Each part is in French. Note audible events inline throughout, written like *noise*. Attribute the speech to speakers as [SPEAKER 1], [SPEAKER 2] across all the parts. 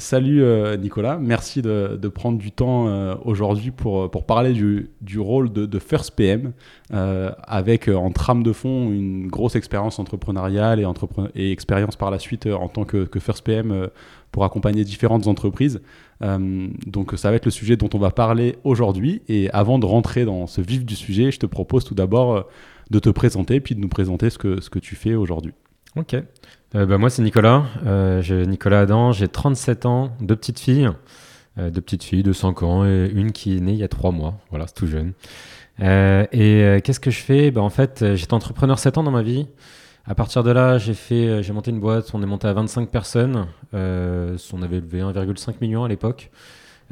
[SPEAKER 1] Salut euh, Nicolas, merci de, prendre du temps euh, aujourd'hui pour, pour parler du, rôle de, First PM euh, avec en trame de fond une grosse expérience entrepreneuriale et, et expérience par la suite en tant que, que First PM pour accompagner différentes entreprises. donc ça va être le sujet dont on va parler aujourd'hui et avant de rentrer dans ce vif du sujet, je te propose tout d'abord de te présenter puis de nous présenter ce que, ce que tu fais aujourd'hui.
[SPEAKER 2] Ok. Euh, bah, moi, c'est Nicolas. Euh, Nicolas Adam, j'ai 37 ans, deux petites filles. Euh, deux petites filles de 5 ans et une qui est née il y a 3 mois. Voilà, c'est tout jeune. Euh, et qu'est-ce que je fais? Bah, En fait, j'étais entrepreneur 7 ans dans ma vie. À partir de là, j'ai fait, j'ai monté une boîte. On est monté à 25 personnes. on avait levé 1,5 million à l'époque.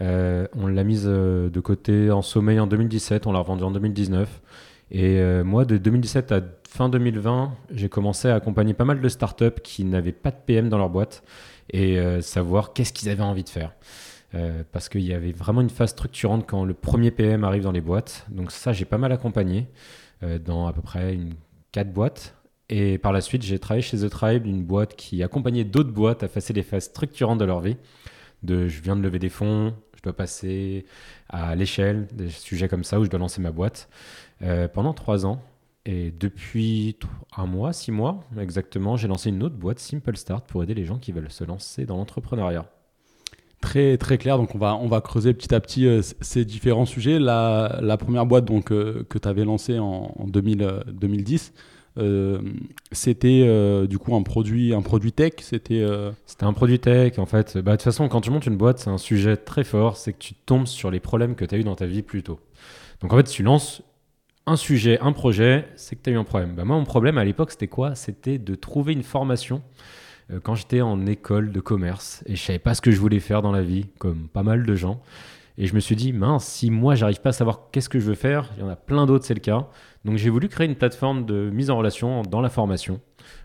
[SPEAKER 2] on l'a mise de côté en sommeil en 2017. On l'a revendue en 2019. Et moi, de 2017 à fin 2020, j'ai commencé à accompagner pas mal de startups qui n'avaient pas de PM dans leur boîte et euh, savoir qu'est-ce qu'ils avaient envie de faire. Euh, parce qu'il y avait vraiment une phase structurante quand le premier PM arrive dans les boîtes. Donc ça, j'ai pas mal accompagné euh, dans à peu près une, 4 boîtes. Et par la suite, j'ai travaillé chez The Tribe, une boîte qui accompagnait d'autres boîtes à passer les phases structurantes de leur vie. De je viens de lever des fonds, je dois passer à l'échelle, des sujets comme ça où je dois lancer ma boîte. pendant 3 ans, et depuis un mois, six mois exactement, j'ai lancé une autre boîte, Simple Start, pour aider les gens qui veulent se lancer dans l'entrepreneuriat.
[SPEAKER 1] Très, très clair, donc on va, on va creuser petit à petit euh, ces différents sujets. La, la première boîte donc, euh, que tu avais lancée en, 2010, euh, c'était du coup un produit, un produit tech
[SPEAKER 2] C'était C'était un produit tech en fait. Bah, de toute façon, quand tu montes une boîte, c'est un sujet très fort, c'est que tu tombes sur les problèmes que tu as eu dans ta vie plus tôt. Donc en fait, tu lances un sujet, un projet, c'est que tu as eu un problème. Bah, moi, mon problème à l'époque, c'était quoi? C'était de trouver une formation euh, quand j'étais en école de commerce et je savais pas ce que je voulais faire dans la vie, comme pas mal de gens. Et je me suis dit, mince, si moi, j'arrive pas à savoir qu'est-ce que je veux faire, il y en a plein d'autres, c'est le cas. Donc, j'ai voulu créer une plateforme de mise en relation dans la formation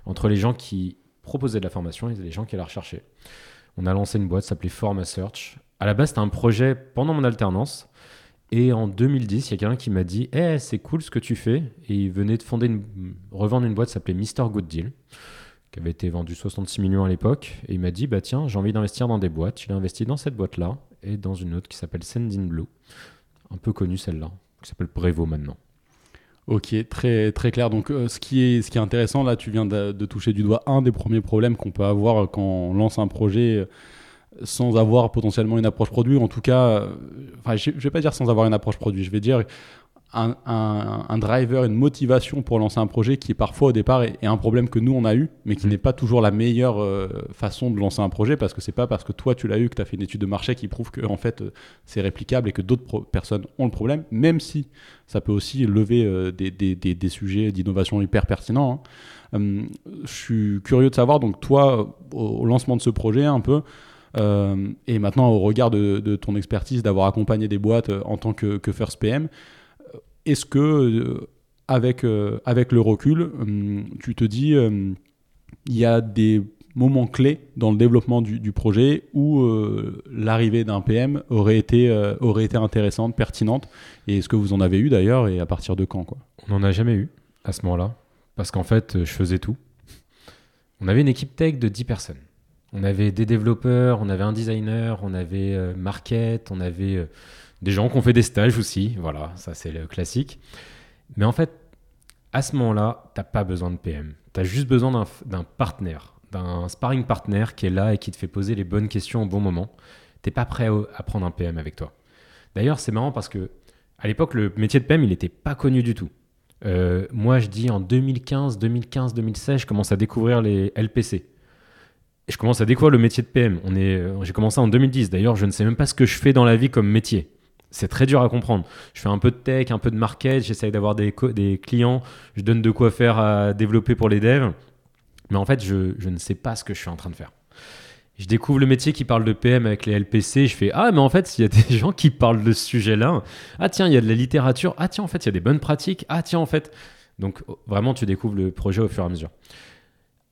[SPEAKER 2] entre les gens qui proposaient de la formation et les gens qui la recherchaient. On a lancé une boîte, s'appelait Forma Search. À la base, c'était un projet pendant mon alternance. Et en 2010, il y a quelqu'un qui m'a dit hey, c'est cool ce que tu fais. Et il venait de fonder revendre une boîte qui s'appelait Mr. Good Deal, qui avait été vendue 66 millions à l'époque. Et il m'a dit bah, tiens, j'ai envie d'investir dans des boîtes. Il a investi dans cette boîte-là et dans une autre qui s'appelle Sending Blue, un peu connue celle-là, qui s'appelle Brevo maintenant.
[SPEAKER 1] Ok, très, très clair. Donc, euh, ce, qui est, ce qui est intéressant, là, tu viens de, de toucher du doigt un des premiers problèmes qu'on peut avoir quand on lance un projet sans avoir potentiellement une approche produit, en tout cas, euh, enfin, je ne vais pas dire sans avoir une approche produit, je vais dire un, un, driver, une motivation pour lancer un projet qui parfois au départ est, un problème que nous on a eu, mais qui mm. n'est pas toujours la meilleure euh, façon de lancer un projet parce que c'est pas parce que toi tu l'as eu que tu as fait une étude de marché qui prouve que en fait euh, c'est réplicable et que d'autres personnes ont le problème, même si ça peut aussi lever des, des, des, sujets d'innovation hyper pertinents. Hein. Je suis curieux de savoir, donc toi, au lancement de ce projet, un peu, et maintenant, au regard de, ton expertise d'avoir accompagné des boîtes euh, en tant que, First PM, euh, est-ce que, avec, avec le recul, tu te dis, il y a des moments clés dans le développement du, projet où l'arrivée d'un PM aurait été, aurait été intéressante, pertinente? Et est-ce que vous en avez eu d'ailleurs et à partir de quand quoi?
[SPEAKER 2] On n'en a jamais eu à ce moment-là parce qu'en fait, je faisais tout. On avait une équipe tech de 10 personnes. On avait des développeurs, on avait un designer, on avait euh, market, on avait euh, des gens qui ont fait des stages aussi. Voilà, ça c'est le classique. Mais en fait, à ce moment-là, tu n'as pas besoin de PM. Tu as juste besoin d'un partenaire, d'un sparring partner qui est là et qui te fait poser les bonnes questions au bon moment. Tu n'es pas prêt à prendre un PM avec toi. D'ailleurs, c'est marrant parce que à l'époque, le métier de PM, il n'était pas connu du tout. Euh, moi, je dis en 2015, 2015, 2016, je commence à découvrir les LPC, je commence à découvrir le métier de PM. On est, euh, j'ai commencé en 2010. D'ailleurs, je ne sais même pas ce que je fais dans la vie comme métier. C'est très dur à comprendre. Je fais un peu de tech, un peu de market, j'essaye d'avoir des, clients, je donne de quoi faire à développer pour les devs. Mais en fait, je, ne sais pas ce que je suis en train de faire. Je découvre le métier qui parle de PM avec les LPC. Je fais Ah, mais en fait, il y a *laughs* des gens qui parlent de ce sujet-là. Ah, tiens, il y a de la littérature. Ah, tiens, en fait, il y a des bonnes pratiques. Ah, tiens, en fait. Donc, vraiment, tu découvres le projet au fur et à mesure.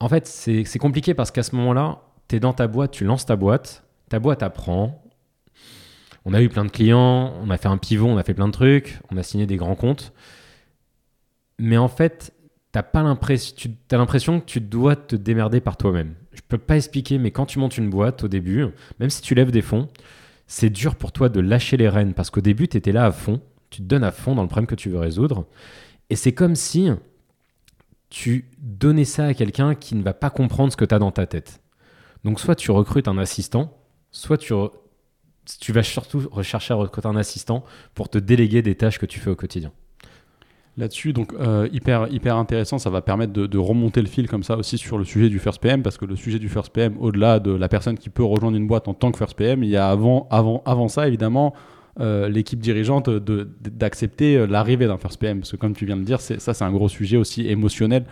[SPEAKER 2] En fait, c'est compliqué parce qu'à ce moment-là, tu es dans ta boîte, tu lances ta boîte. Ta boîte apprend. On a eu plein de clients. On a fait un pivot, on a fait plein de trucs. On a signé des grands comptes. Mais en fait, t'as pas l'impression, tu as l'impression que tu dois te démerder par toi-même. Je peux pas expliquer, mais quand tu montes une boîte au début, même si tu lèves des fonds, c'est dur pour toi de lâcher les rênes parce qu'au début, tu étais là à fond, tu te donnes à fond dans le problème que tu veux résoudre. Et c'est comme si tu donnais ça à quelqu'un qui ne va pas comprendre ce que tu as dans ta tête. Donc soit tu recrutes un assistant, soit tu, tu vas surtout rechercher à recruter un assistant pour te déléguer des tâches que tu fais au quotidien
[SPEAKER 1] là-dessus. Donc, euh, hyper, hyper intéressant. Ça va permettre de, remonter le fil comme ça aussi sur le sujet du First PM, parce que le sujet du First PM, au-delà de la personne qui peut rejoindre une boîte en tant que First PM, il y a avant, avant, avant ça, évidemment, euh, l'équipe dirigeante d'accepter euh, l'arrivée d'un First PM. Parce que, comme tu viens de dire, ça, c'est un gros sujet aussi émotionnel.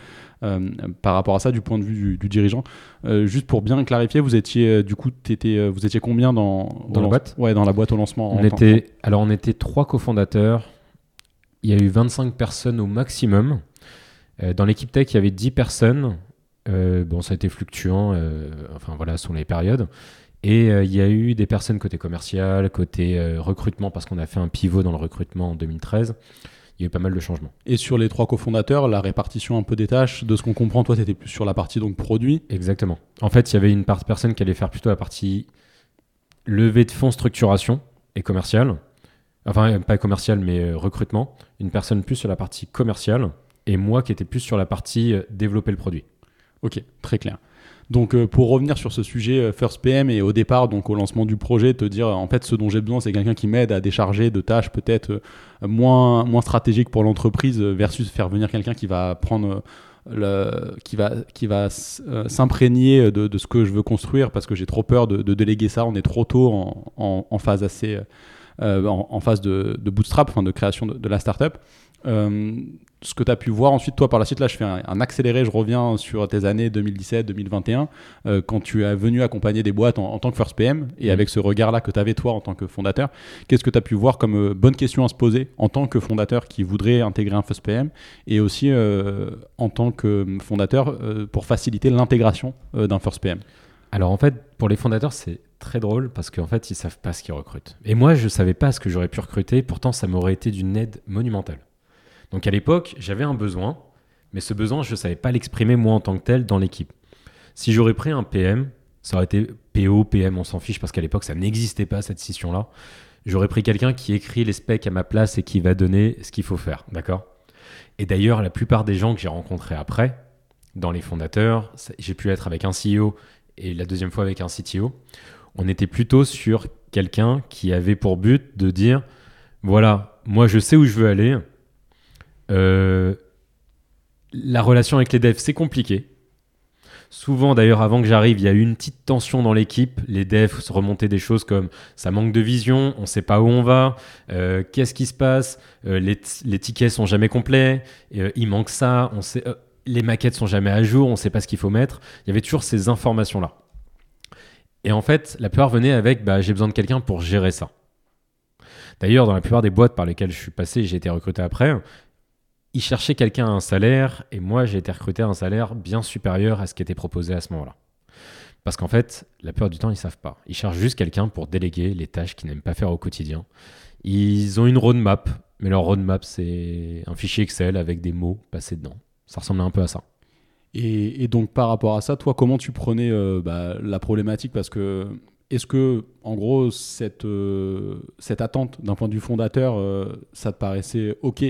[SPEAKER 1] par rapport à ça du point de vue du, dirigeant. juste pour bien clarifier, vous étiez du coup, étais, vous étiez combien dans,
[SPEAKER 2] dans, la boîte
[SPEAKER 1] Ouais, dans la boîte au lancement.
[SPEAKER 2] On était, alors on était trois cofondateurs il y a eu 25 personnes au maximum. Euh, dans l'équipe tech, il y avait 10 personnes. Euh, bon, ça a été fluctuant, euh, enfin voilà, sont les périodes. Et il y a eu des personnes côté commercial, côté recrutement, parce qu'on a fait un pivot dans le recrutement en 2013 il y a eu pas mal de changements.
[SPEAKER 1] Et sur les trois cofondateurs, la répartition un peu des tâches, de ce qu'on comprend, toi, tu étais plus sur la partie donc produit
[SPEAKER 2] Exactement. En fait, il y avait une part personne qui allait faire plutôt la partie levée de fonds, structuration et commerciale enfin pas commercial mais euh, recrutement, une personne plus sur la partie commerciale et moi qui étais plus sur la partie euh, développer le produit.
[SPEAKER 1] Ok, très clair. Donc euh, pour revenir sur ce sujet First PM et au départ, donc au lancement du projet, te dire en fait ce dont j'ai besoin c'est quelqu'un qui m'aide à décharger de tâches peut-être moins, moins stratégiques pour l'entreprise versus faire venir quelqu'un qui va prendre le, qui va, qui va s'imprégner de, de, ce que je veux construire parce que j'ai trop peur de, de, déléguer ça, on est trop tôt en, en, en phase assez euh, en, phase de, bootstrap, enfin de création de, la startup. Euh, ce que tu as pu voir ensuite, toi, par la suite, là, je fais un, accéléré, je reviens sur tes années 2017-2021, euh, quand tu es venu accompagner des boîtes en, tant que First PM, et mm. avec ce regard-là que tu avais, toi, en tant que fondateur, qu'est-ce que tu as pu voir comme bonne question à se poser en tant que fondateur qui voudrait intégrer un First PM, et aussi en tant que fondateur pour faciliter l'intégration d'un First PM
[SPEAKER 2] Alors, en fait, pour les fondateurs, c'est très drôle parce qu'en fait, ils savent pas ce qu'ils recrutent. Et moi, je savais pas ce que j'aurais pu recruter, pourtant, ça m'aurait été d'une aide monumentale. Donc à l'époque, j'avais un besoin, mais ce besoin, je ne savais pas l'exprimer moi en tant que tel dans l'équipe. Si j'aurais pris un PM, ça aurait été PO, PM, on s'en fiche parce qu'à l'époque, ça n'existait pas cette scission-là. J'aurais pris quelqu'un qui écrit les specs à ma place et qui va donner ce qu'il faut faire, d'accord? Et d'ailleurs, la plupart des gens que j'ai rencontrés après, dans les fondateurs, j'ai pu être avec un CEO et la deuxième fois avec un CTO, on était plutôt sur quelqu'un qui avait pour but de dire voilà, moi je sais où je veux aller. Euh, la relation avec les devs, c'est compliqué. Souvent, d'ailleurs, avant que j'arrive, il y a eu une petite tension dans l'équipe. Les devs se remontaient des choses comme ça manque de vision, on ne sait pas où on va, euh, qu'est-ce qui se passe, euh, les, tickets sont jamais complets, il manque ça, les maquettes sont jamais à jour, on ne sait pas ce qu'il faut mettre. Il y avait toujours ces informations-là. Et en fait, la plupart venaient avec bah, j'ai besoin de quelqu'un pour gérer ça. D'ailleurs, dans la plupart des boîtes par lesquelles je suis passé, j'ai été recruté après, ils cherchaient quelqu'un à un salaire et moi j'ai été recruté à un salaire bien supérieur à ce qui était proposé à ce moment-là. Parce qu'en fait, la plupart du temps, ils savent pas. Ils cherchent juste quelqu'un pour déléguer les tâches qu'ils n'aiment pas faire au quotidien. Ils ont une roadmap, mais leur roadmap, c'est un fichier Excel avec des mots passés dedans. Ça ressemble un peu à ça.
[SPEAKER 1] Et, donc par rapport à ça, toi, comment tu prenais euh, bah, la problématique? Parce que est-ce que, en gros, cette, euh, cette attente d'un point de vue fondateur, euh, ça te paraissait OK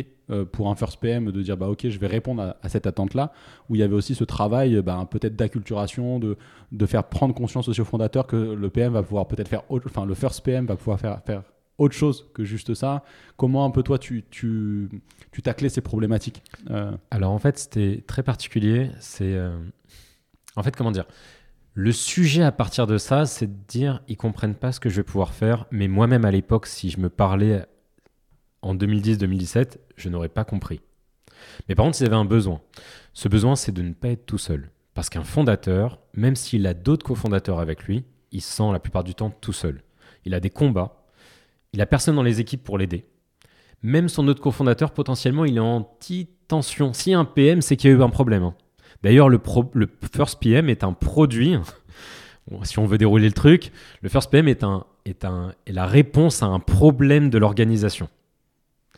[SPEAKER 1] pour un first PM de dire bah ok je vais répondre à, cette attente là où il y avait aussi ce travail bah, peut-être d'acculturation de, de faire prendre conscience aux fondateurs que le PM va pouvoir peut-être faire enfin le first PM va pouvoir faire, faire autre chose que juste ça. Comment un peu toi tu, tu, tu taclais ces problématiques
[SPEAKER 2] euh? Alors en fait c'était très particulier. C'est euh, en fait comment dire? Le sujet à partir de ça, c'est de dire ils comprennent pas ce que je vais pouvoir faire, mais moi-même à l'époque, si je me parlais en 2010-2017, je n'aurais pas compris. Mais par contre, ils avaient un besoin. Ce besoin, c'est de ne pas être tout seul. Parce qu'un fondateur, même s'il a d'autres cofondateurs avec lui, il se sent la plupart du temps tout seul. Il a des combats, il a personne dans les équipes pour l'aider. Même son autre cofondateur, potentiellement, il est en petite tension. Si un PM, c'est qu'il y a eu un problème. hein. D'ailleurs, le, First PM est un produit. Si on veut dérouler le truc, le First PM est la réponse à un problème de l'organisation.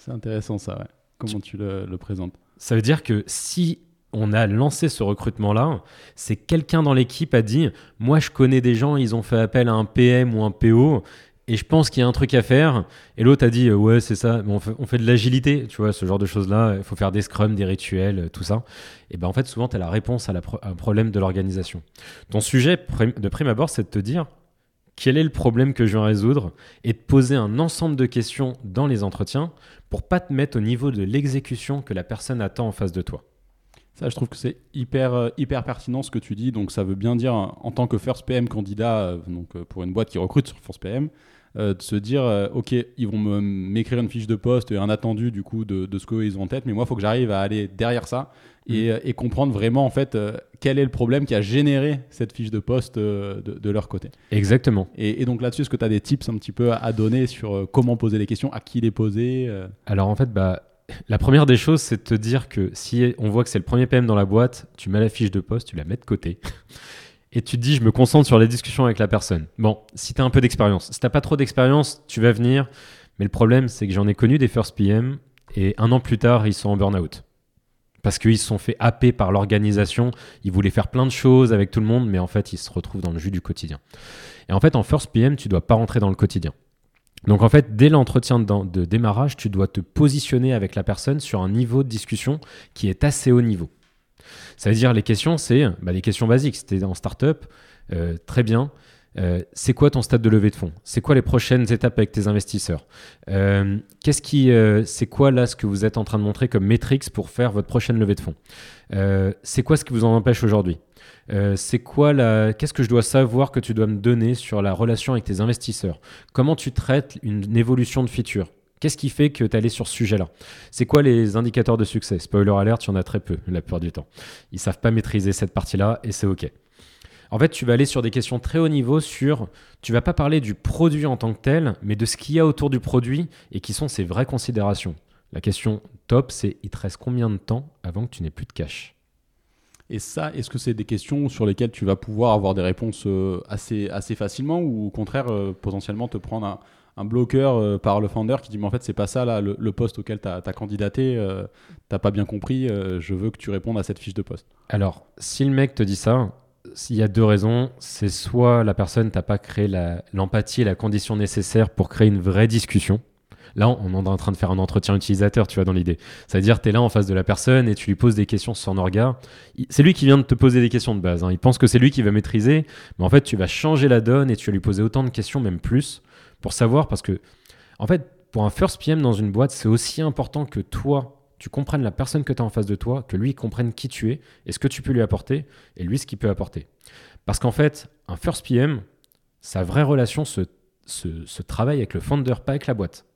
[SPEAKER 1] C'est intéressant ça, ouais. Comment tu le, le présentes
[SPEAKER 2] Ça veut dire que si on a lancé ce recrutement-là, c'est quelqu'un dans l'équipe a dit Moi, je connais des gens, ils ont fait appel à un PM ou un PO, et je pense qu'il y a un truc à faire. Et l'autre a dit euh, Ouais, c'est ça, on fait, on fait de l'agilité, tu vois, ce genre de choses-là. Il faut faire des scrums, des rituels, tout ça. Et ben en fait, souvent, tu as la réponse à, la pro- à un problème de l'organisation. Ton sujet de prime abord, c'est de te dire quel est le problème que je viens résoudre et de poser un ensemble de questions dans les entretiens pour pas te mettre au niveau de l'exécution que la personne attend en face de toi.
[SPEAKER 1] Ça, je trouve que c'est hyper, euh, hyper pertinent ce que tu dis. Donc, ça veut bien dire, en tant que First PM candidat, euh, donc, euh, pour une boîte qui recrute sur First PM, de se dire, OK, ils vont m'écrire une fiche de poste et un attendu du coup de, de ce qu'ils ont en tête, mais moi, il faut que j'arrive à aller derrière ça et, euh, et comprendre vraiment en fait euh, quel est le problème qui a généré cette fiche de poste euh, de, de leur côté.
[SPEAKER 2] Exactement.
[SPEAKER 1] Et, et donc là-dessus, est-ce que tu as des tips un petit peu à, à donner sur euh, comment poser les questions, à qui les poser
[SPEAKER 2] Alors en fait, bah, la première des choses, c'est de te dire que si on voit que c'est le premier PM dans la boîte, tu mets la fiche de poste, tu la mets de côté. *laughs* Et tu te dis, je me concentre sur la discussion avec la personne. Bon, si tu as un peu d'expérience. Si tu pas trop d'expérience, tu vas venir. Mais le problème, c'est que j'en ai connu des first PM et un an plus tard, ils sont en burn-out. Parce qu'ils se sont fait happer par l'organisation. Ils voulaient faire plein de choses avec tout le monde, mais en fait, ils se retrouvent dans le jus du quotidien. Et en fait, en first PM, tu dois pas rentrer dans le quotidien. Donc en fait, dès l'entretien de, démarrage, tu dois te positionner avec la personne sur un niveau de discussion qui est assez haut niveau. Ça veut dire les questions, c'est bah, des questions basiques. C'était en startup, euh, très bien. Euh, c'est quoi ton stade de levée de fonds? C'est quoi les prochaines étapes avec tes investisseurs? Euh, Qu'est-ce qui, euh, c'est quoi là ce que vous êtes en train de montrer comme métriques pour faire votre prochaine levée de fonds? C'est quoi ce qui vous en empêche aujourd'hui? C'est quoi la, qu'est-ce que je dois savoir que tu dois me donner sur la relation avec tes investisseurs? Comment tu traites une évolution de feature? Qu'est-ce qui fait que tu es allé sur ce sujet-là? C'est quoi les indicateurs de succès? Spoiler alert, il y en a très peu la plupart du temps. Ils savent pas maîtriser cette partie-là et c'est OK. En fait, tu vas aller sur des questions très haut niveau sur, tu vas pas parler du produit en tant que tel, mais de ce qu'il y a autour du produit et qui sont ses vraies considérations. La question top, c'est il te reste combien de temps avant que tu n'aies plus de cash?
[SPEAKER 1] Et ça, est-ce que c'est des questions sur lesquelles tu vas pouvoir avoir des réponses euh, assez, assez facilement ou au contraire, euh, potentiellement te prendre un, un bloqueur euh, par le founder qui dit Mais en fait, c'est pas ça là, le, le poste auquel tu as, candidaté, euh, t'as pas bien compris, euh, je veux que tu répondes à cette fiche de poste?
[SPEAKER 2] Alors, si le mec te dit ça, il y a deux raisons. C'est soit la personne t'a pas créé l'empathie et la condition nécessaire pour créer une vraie discussion. Là, on est en train de faire un entretien utilisateur, tu vois, dans l'idée. C'est-à-dire, tu es là en face de la personne et tu lui poses des questions son regard. C'est lui qui vient de te poser des questions de base. hein. Il pense que c'est lui qui va maîtriser, mais en fait, tu vas changer la donne et tu vas lui poser autant de questions, même plus, pour savoir, parce que, en fait, pour un first PM dans une boîte, c'est aussi important que toi, tu comprennes la personne que tu as en face de toi, que lui comprenne qui tu es et ce que tu peux lui apporter, et lui ce qu'il peut apporter. Parce qu'en fait, un first PM, sa vraie relation se, se, travaille avec le founder, pas avec la boîte.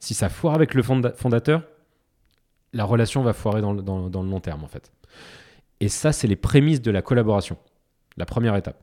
[SPEAKER 2] Si ça foire avec le fonda- fondateur, la relation va foirer dans le, long terme, en fait. Et ça, c'est les prémices de la collaboration. La première étape.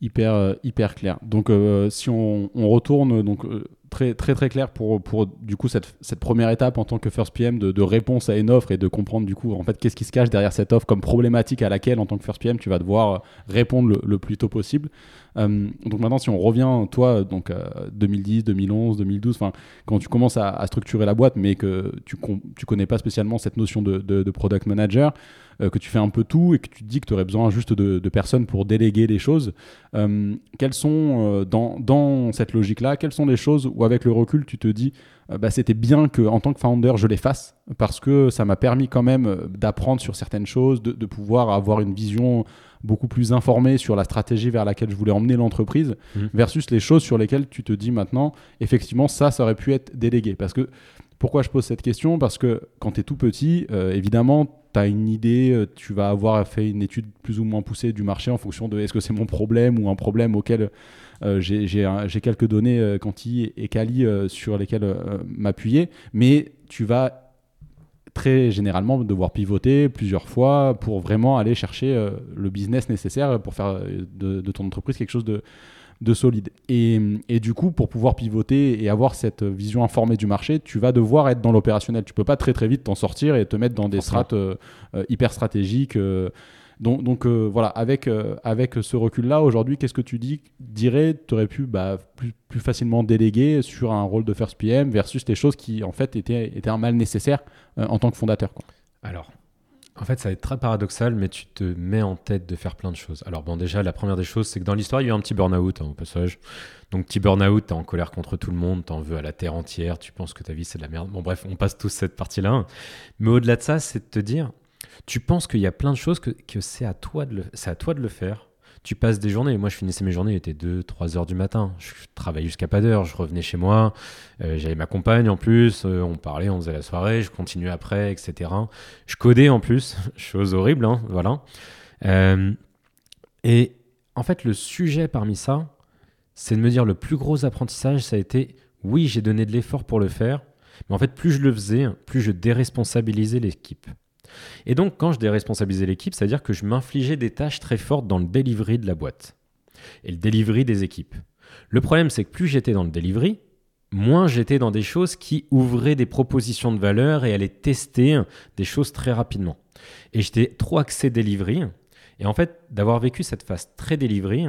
[SPEAKER 1] Hyper, euh, clair. Donc, euh, si on, on retourne, donc euh, très, très, très clair pour, pour du coup cette, cette première étape en tant que first PM de, réponse à une offre et de comprendre du coup en fait qu'est-ce qui se cache derrière cette offre comme problématique à laquelle en tant que first PM tu vas devoir répondre le, le plus tôt possible. Euh, donc maintenant, si on revient, toi, donc euh, 2010, 2011, 2012, enfin, quand tu commences à, structurer la boîte, mais que tu, tu connais pas spécialement cette notion de- de product manager, euh, que tu fais un peu tout et que tu te dis que tu aurais besoin juste de, de personnes pour déléguer les choses, euh, quelles sont, euh, dans, dans cette logique-là, quelles sont les choses où avec le recul, tu te dis, bah, c'était bien que en tant que founder, je les fasse parce que ça m'a permis quand même d'apprendre sur certaines choses, de, de pouvoir avoir une vision beaucoup plus informée sur la stratégie vers laquelle je voulais emmener l'entreprise,
[SPEAKER 2] Mhm.
[SPEAKER 1] versus les choses sur lesquelles tu te dis maintenant, effectivement, ça, ça aurait pu être délégué. Parce que, pourquoi je pose cette question? Parce que quand tu es tout petit, euh, évidemment, tu as une idée, euh, tu vas avoir fait une étude plus ou moins poussée du marché en fonction de est-ce que c'est mon problème ou un problème auquel euh, j'ai- quelques données euh, quanti et quali sur lesquelles m'appuyer, mais tu vas très généralement devoir pivoter plusieurs fois pour vraiment aller chercher le business nécessaire pour faire de ton entreprise quelque chose de, de solide. Et, et, du coup, pour pouvoir pivoter et avoir cette vision informée du marché, tu vas devoir être dans l'opérationnel. Tu peux pas très très vite t'en sortir et te mettre dans des strates euh, euh, hyper stratégiques. Euh. donc, donc voilà, avec, avec ce recul-là, aujourd'hui, qu'est-ce que tu dis, dirais, tu aurais pu bah, plus, plus, facilement déléguer sur un rôle de first PM versus des choses qui en fait étaient, étaient un mal nécessaire en tant que fondateur quoi.
[SPEAKER 2] Alors, en fait, ça va être très paradoxal, mais tu te mets en tête de faire plein de choses. Alors bon, déjà, la première des choses, c'est que dans l'histoire, il y a eu un petit burn-out hein, au passage. Donc, petit burn-out, t'es en colère contre tout le monde, t'en veux à la terre entière, tu penses que ta vie, c'est de la merde. Bon, bref, on passe tous cette partie-là. Mais au-delà de ça, c'est de te dire, tu penses qu'il y a plein de choses que, que c'est à, à toi de le faire tu passes des journées. Moi, je finissais mes journées, il était 2, 3 heures du matin. Je travaillais jusqu'à pas d'heure. Je revenais chez moi. Euh, j'avais ma compagne en plus. Euh, on parlait, on faisait la soirée. Je continuais après, etc. Je codais en plus. *laughs* Chose horrible, hein, voilà. Euh, et en fait, le sujet parmi ça, c'est de me dire le plus gros apprentissage, ça a été oui, j'ai donné de l'effort pour le faire. Mais en fait, plus je le faisais, plus je déresponsabilisais l'équipe. Et donc, quand je déresponsabilisais l'équipe, c'est-à-dire que je m'infligeais des tâches très fortes dans le delivery de la boîte et le delivery des équipes. Le problème, c'est que plus j'étais dans le delivery, moins j'étais dans des choses qui ouvraient des propositions de valeur et allaient tester des choses très rapidement. Et j'étais trop axé delivery. Et en fait, d'avoir vécu cette phase très delivery,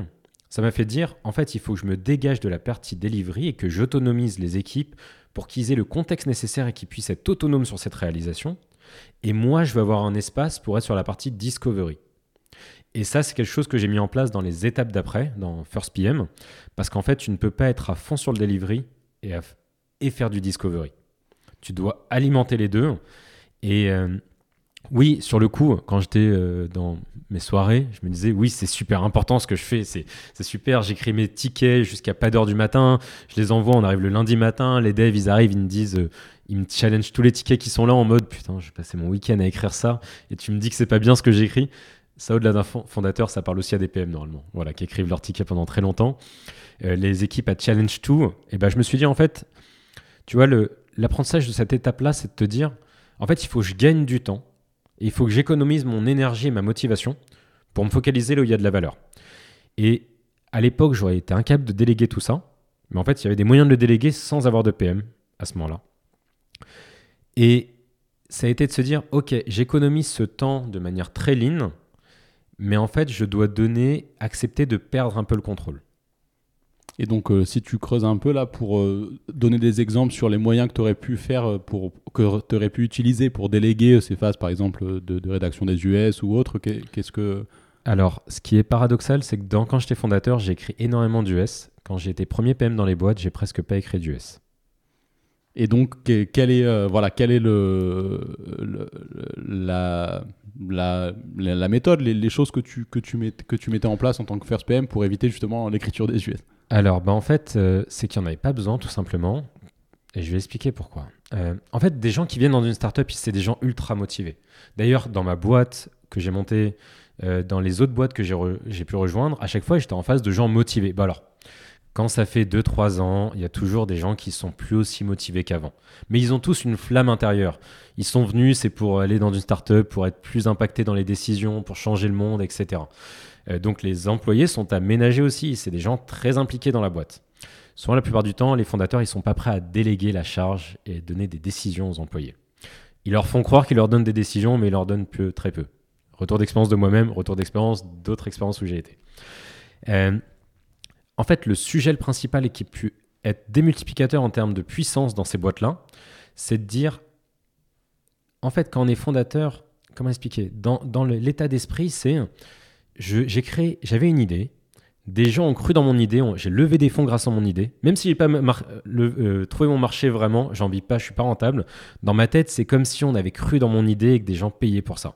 [SPEAKER 2] ça m'a fait dire, en fait, il faut que je me dégage de la partie delivery et que j'autonomise les équipes pour qu'ils aient le contexte nécessaire et qu'ils puissent être autonomes sur cette réalisation. Et moi, je vais avoir un espace pour être sur la partie discovery. Et ça, c'est quelque chose que j'ai mis en place dans les étapes d'après, dans First PM, parce qu'en fait, tu ne peux pas être à fond sur le delivery et, faire du discovery. Tu dois alimenter les deux. Et euh, oui, sur le coup, quand j'étais euh, dans mes soirées, je me disais, oui, c'est super important ce que je fais, c'est super, j'écris mes tickets jusqu'à pas d'heure du matin, je les envoie, on arrive le lundi matin, les devs, ils arrivent, ils me disent, euh, il me challenge tous les tickets qui sont là en mode putain, je vais passer mon week-end à écrire ça et tu me dis que c'est pas bien ce que j'écris. Ça, au-delà d'un fondateur, ça parle aussi à des PM normalement, voilà, qui écrivent leurs tickets pendant très longtemps. Euh, les équipes à Challenge 2, et ben, je me suis dit en fait, tu vois, l'apprentissage de cette étape-là, c'est de te dire en fait, il faut que je gagne du temps il faut que j'économise mon énergie et ma motivation pour me focaliser là où il y a de la valeur. Et à l'époque, j'aurais été incapable de déléguer tout ça, mais en fait, il y avait des moyens de le déléguer sans avoir de PM à ce moment-là. Et ça a été de se dire, ok, j'économise ce temps de manière très lean, mais en fait, je dois donner, accepter de perdre un peu le contrôle.
[SPEAKER 1] Et donc, euh, si tu creuses un peu là pour euh, donner des exemples sur les moyens que tu aurais pu faire, euh, pour, que tu aurais pu utiliser pour déléguer ces phases, par exemple, de, rédaction des US ou autre, qu'est-ce que.
[SPEAKER 2] Alors, ce qui est paradoxal, c'est que dans, quand j'étais fondateur, j'ai écrit énormément d'US. Quand été premier PM dans les boîtes, j'ai presque pas écrit d'US.
[SPEAKER 1] Et donc, quel est, euh, voilà, quelle est le, la, la, la, méthode, les, choses que tu, que, tu que tu mettais en place en tant que first PM pour éviter justement l'écriture des US
[SPEAKER 2] Alors, bah en fait, euh, c'est qu'il n'y en avait pas besoin, tout simplement. Et je vais expliquer pourquoi. Euh, en fait, des gens qui viennent dans une startup, c'est des gens ultra motivés. D'ailleurs, dans ma boîte que j'ai montée, dans les autres boîtes que j'ai pu rejoindre, à chaque fois, j'étais en face de gens motivés. Bah alors, quand ça fait 2-3 ans, il y a toujours des gens qui sont plus aussi motivés qu'avant. Mais ils ont tous une flamme intérieure. Ils sont venus, c'est pour aller dans une startup, pour être plus impactés dans les décisions, pour changer le monde, etc. Euh, donc les employés sont à ménager aussi. C'est des gens très impliqués dans la boîte. Souvent, la plupart du temps, les fondateurs, ils sont pas prêts à déléguer la charge et donner des décisions aux employés. Ils leur font croire qu'ils leur donnent des décisions, mais ils leur donnent peu, très peu. Retour d'expérience de moi-même, retour d'expérience d'autres expériences où j'ai été. Euh, en fait, le sujet le principal et qui pu être démultiplicateur en termes de puissance dans ces boîtes-là, c'est de dire, en fait, quand on est fondateur, comment expliquer? Dans, l'état d'esprit, c'est, j'ai créé, j'avais une idée, des gens ont cru dans mon idée, j'ai levé des fonds grâce à mon idée. Même si j'ai pas euh, trouvé mon marché vraiment, j'en vis pas, je suis pas rentable. Dans ma tête, c'est comme si on avait cru dans mon idée et que des gens payaient pour ça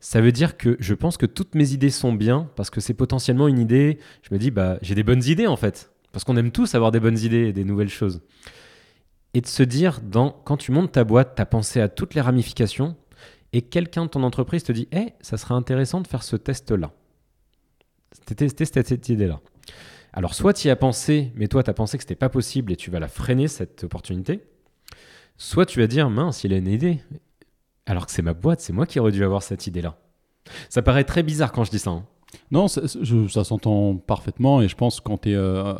[SPEAKER 2] ça veut dire que je pense que toutes mes idées sont bien parce que c'est potentiellement une idée. Je me dis, bah, j'ai des bonnes idées en fait. Parce qu'on aime tous avoir des bonnes idées et des nouvelles choses. Et de se dire, dans, quand tu montes ta boîte, tu as pensé à toutes les ramifications et quelqu'un de ton entreprise te dit, hé, ça serait intéressant de faire ce test-là. C'était cette idée-là. Alors, soit tu y as pensé, mais toi, tu as pensé que c'était pas possible et tu vas la freiner, cette opportunité. Soit tu vas dire, mince, il a une idée alors que c'est ma boîte, c'est moi qui aurais dû avoir cette idée-là. Ça paraît très bizarre quand je dis ça. hein.
[SPEAKER 1] Non, ça, s'entend parfaitement et je pense quand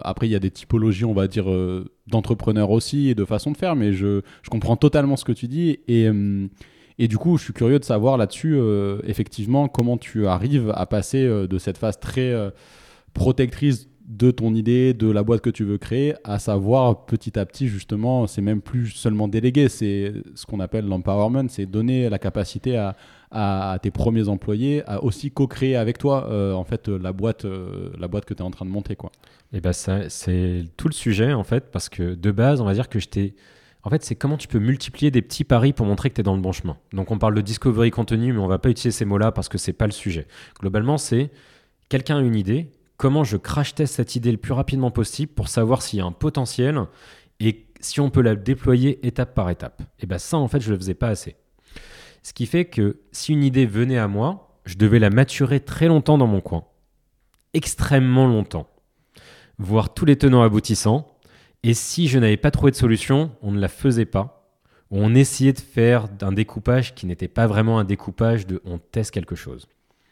[SPEAKER 1] après, il y a des typologies, on va dire, euh, d'entrepreneurs aussi et de façon de faire, mais je, je comprends totalement ce que tu dis et, euh, et du coup, je suis curieux de savoir là-dessus, euh, effectivement, comment tu arrives à passer euh, de cette phase très euh, protectrice de ton idée, de la boîte que tu veux créer, à savoir petit à petit, justement, c'est même plus seulement déléguer, c'est ce qu'on appelle l'empowerment, c'est donner la capacité à, à, tes premiers employés à aussi co-créer avec toi, en fait, la boîte, la boîte que tu es en train de monter, quoi.
[SPEAKER 2] Et ben ça, c'est tout le sujet en fait, parce que de base, on va dire que je t'ai. En fait, c'est comment tu peux multiplier des petits paris pour montrer que tu es dans le bon chemin. Donc, on parle de discovery contenu, mais on va pas utiliser ces mots-là parce que c'est pas le sujet. Globalement, c'est quelqu'un a une idée, comment je crash teste cette idée le plus rapidement possible pour savoir s'il y a un potentiel et si on peut la déployer étape par étape. Et ben ça, en fait, je le faisais pas assez. Ce qui fait que si une idée venait à moi, je devais la maturer très longtemps dans mon coin. Extrêmement longtemps. Voir tous les tenants aboutissants. Et si je n'avais pas trouvé de solution, on ne la faisait pas. On essayait de faire un découpage qui n'était pas vraiment un découpage de on teste quelque chose.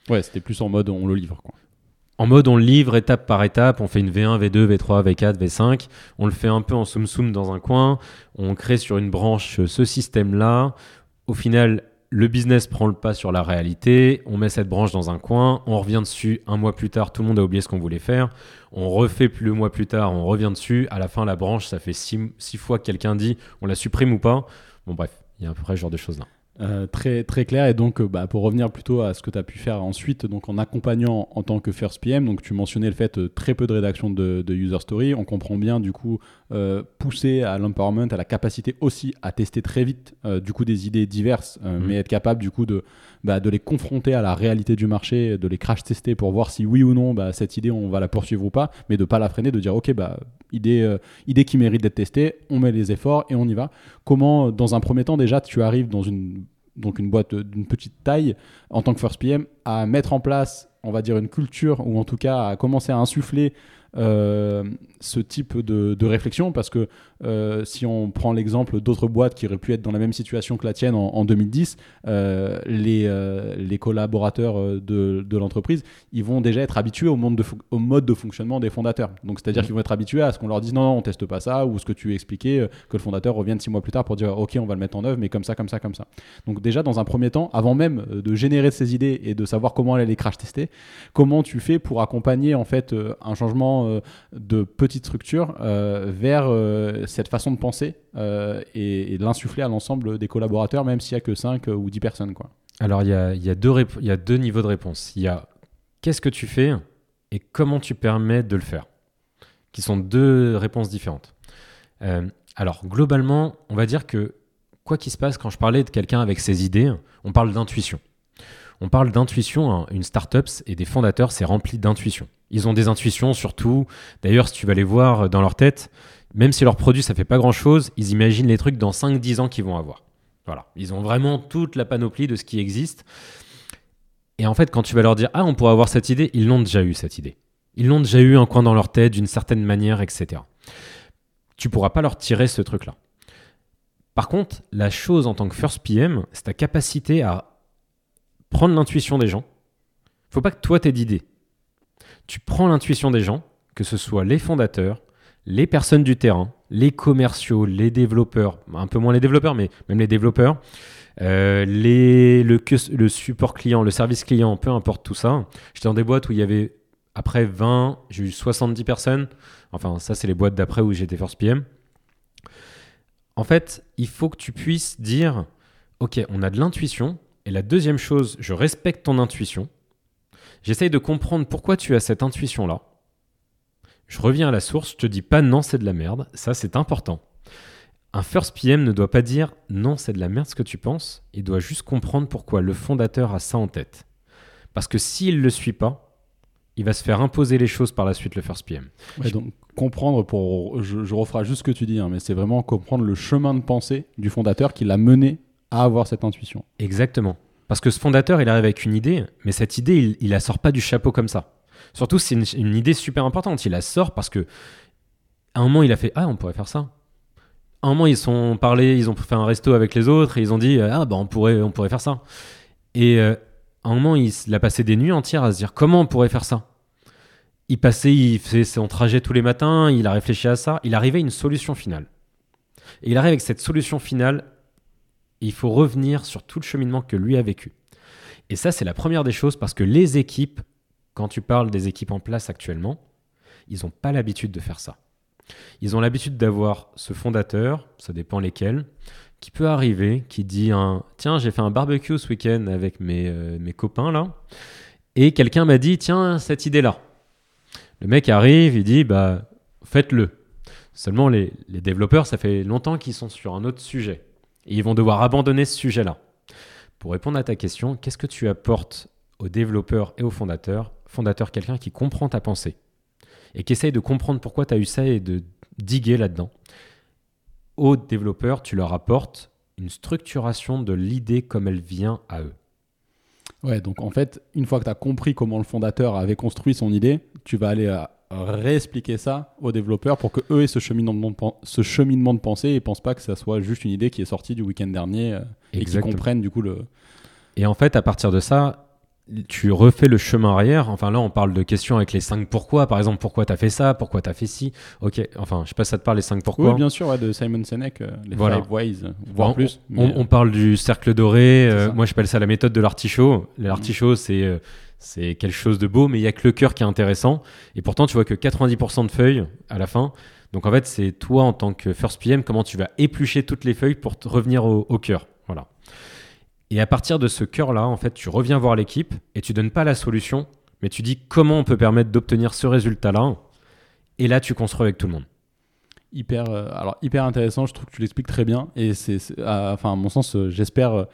[SPEAKER 1] Ouais, c'était plus en mode on le livre, quoi.
[SPEAKER 2] En mode on le livre étape par étape, on fait une V1, V2, V3, V4, V5, on le fait un peu en soum soum dans un coin, on crée sur une branche ce système-là. Au final, le business prend le pas sur la réalité, on met cette branche dans un coin, on revient dessus un mois plus tard, tout le monde a oublié ce qu'on voulait faire, on refait plus le mois plus tard, on revient dessus, à la fin la branche, ça fait six, fois que quelqu'un dit on la supprime ou pas. Bon bref, il y a à peu près ce genre de choses là.
[SPEAKER 1] Euh, très, très clair. Et donc, euh, bah, pour revenir plutôt à ce que tu as pu faire ensuite, donc en accompagnant en tant que First PM, donc tu mentionnais le fait euh, très peu de rédaction de, de user story. On comprend bien, du coup, pousser à l'empowerment, à la capacité aussi à tester très vite, du coup, des idées diverses,
[SPEAKER 2] Mhm.
[SPEAKER 1] mais être capable, du coup, de, bah, de les confronter à la réalité du marché, de les crash tester pour voir si oui ou non, bah, cette idée, on va la poursuivre ou pas, mais de pas la freiner, de dire, OK, bah, idée, idée qui mérite d'être testée, on met les efforts et on y va. Comment, dans un premier temps, déjà, tu arrives dans une donc une boîte d'une petite taille en tant que first PM à mettre en place on va dire une culture ou en tout cas à commencer à insuffler euh, ce type de, de réflexion parce que euh, si on prend l'exemple d'autres boîtes qui auraient pu être dans la même situation que la tienne en, en 2010 euh, les, euh, les collaborateurs euh, de, de l'entreprise ils vont déjà être habitués au, monde de fo- au mode de fonctionnement des fondateurs donc c'est à dire
[SPEAKER 2] Mhm.
[SPEAKER 1] qu'ils vont être habitués à ce qu'on leur dise non, non on teste pas ça ou ce que tu expliquais euh, que le fondateur revienne six mois plus tard pour dire ok on va le mettre en œuvre mais comme ça comme ça comme ça donc déjà dans un premier temps avant même euh, de générer ces idées et de savoir comment aller les crash tester comment tu fais pour accompagner en fait euh, un changement euh, de petite structure euh, vers euh, cette façon de penser et, de l'insuffler à l'ensemble des collaborateurs même s'il y a que 5 ou 10 personnes quoi
[SPEAKER 2] Alors, il y a, y, a deux niveaux de réponse. Il y a qu'est-ce que tu fais et comment tu permets de le faire, qui sont deux réponses différentes. Alors, globalement, on va dire que quoi qu'il se passe, quand je parlais de quelqu'un avec ses idées, on parle d'intuition. On parle d'intuition, hein. une startup et des fondateurs, c'est rempli d'intuition. Ils ont des intuitions surtout. D'ailleurs, si tu vas les voir dans leur tête, même si leur produit ça fait pas grand chose, ils imaginent les trucs dans 5-10 ans qu'ils vont avoir. Voilà, ils ont vraiment toute la panoplie de ce qui existe. Et en fait, quand tu vas leur dire ah on pourrait avoir cette idée, ils l'ont déjà eu cette idée. Ils l'ont déjà eu un coin dans leur tête d'une certaine manière, etc. Tu pourras pas leur tirer ce truc-là. Par contre, la chose en tant que first PM, c'est ta capacité à prendre l'intuition des gens. Faut pas que toi t'aies d'idées. Tu prends l'intuition des gens, que ce soit les fondateurs, les personnes du terrain, les commerciaux, les développeurs, un peu moins les développeurs, mais même les développeurs, euh, le, support client, le service client, peu importe tout ça. J'étais dans des boîtes où il y avait après 20, j'ai eu 70 personnes. Enfin, ça, c'est les boîtes d'après où j'étais first PM. En fait, il faut que tu puisses dire Ok, on a de l'intuition. Et la deuxième chose, je respecte ton intuition. J'essaye de comprendre pourquoi tu as cette intuition-là. Je reviens à la source, je te dis pas non, c'est de la merde. Ça, c'est important. Un first PM ne doit pas dire non, c'est de la merde ce que tu penses. Il doit juste comprendre pourquoi le fondateur a ça en tête. Parce que s'il ne le suit pas, il va se faire imposer les choses par la suite, le first PM.
[SPEAKER 1] Ouais, donc comprendre pour je, je referai juste ce que tu dis hein, mais c'est vraiment comprendre le chemin de pensée du fondateur qui l'a mené à avoir cette intuition
[SPEAKER 2] Exactement. Parce que ce fondateur, il arrive avec une idée, mais cette idée, il, il la sort pas du chapeau comme ça. Surtout, c'est une, idée super importante. Il la sort parce que un moment, il a fait Ah, on pourrait faire ça. à un moment, ils sont parlé, ils ont fait un resto avec les autres et ils ont dit ah bah on pourrait, on pourrait faire ça. Et euh, à un moment, il, il a passé des nuits entières à se dire comment on pourrait faire ça? Il passait, il faisait son trajet tous les matins, il a réfléchi à ça, il arrivait à une solution finale. Et il arrive avec cette solution finale, il faut revenir sur tout le cheminement que lui a vécu. Et ça, c'est la première des choses parce que les équipes, quand tu parles des équipes en place actuellement, ils n'ont pas l'habitude de faire ça. Ils ont l'habitude d'avoir ce fondateur, ça dépend lesquels, qui peut arriver, qui dit un, tiens, j'ai fait un barbecue ce week-end avec mes, euh, copains là, et quelqu'un m'a dit, tiens, cette idée-là. Le mec arrive, il dit, bah, faites-le. Seulement, les développeurs, ça fait longtemps qu'ils sont sur un autre sujet. Et ils vont devoir abandonner ce sujet-là. Pour répondre à ta question, qu'est-ce que tu apportes aux développeurs et aux fondateurs? Fondateur, quelqu'un qui comprend ta pensée et qui essaye de comprendre pourquoi tu as eu ça et de diguer là-dedans. Aux développeurs, tu leur apportes une structuration de l'idée comme elle vient à eux.
[SPEAKER 1] Ouais, donc en fait, une fois que tu as compris comment le fondateur avait construit son idée, tu vas aller à réexpliquer ça aux développeurs pour que eux aient ce cheminement de, ce cheminement de pensée et pensent pas que ça soit juste une idée qui est sortie du week-end dernier euh, et qu'ils comprennent du coup le.
[SPEAKER 2] Et en fait, à partir de ça, tu refais le chemin arrière. Enfin, là, on parle de questions avec les 5 pourquoi. Par exemple, pourquoi tu as fait ça? Pourquoi tu as fait ci? Ok, enfin, je sais pas si ça te parle les 5 pourquoi.
[SPEAKER 1] Oui, bien sûr, ouais, de Simon Sinek, euh, les voilà. five ways, voire plus.
[SPEAKER 2] On, on, parle du cercle doré. Euh, moi, j'appelle ça la méthode de l'artichaut. L'artichaut, c'est euh, c'est quelque chose de beau, mais il y a que le cœur qui est intéressant. Et pourtant, tu vois que 90% de feuilles à la fin. Donc, en fait, c'est toi, en tant que first PM, comment tu vas éplucher toutes les feuilles pour revenir au, au cœur. Voilà. Et à partir de ce cœur-là, en fait, tu reviens voir l'équipe et tu donnes pas la solution, mais tu dis comment on peut permettre d'obtenir ce résultat-là. Et là, tu construis avec tout le monde.
[SPEAKER 1] Hyper, euh, alors hyper intéressant. Je trouve que tu l'expliques très bien. Et c'est, enfin, à mon sens, euh, j'espère euh,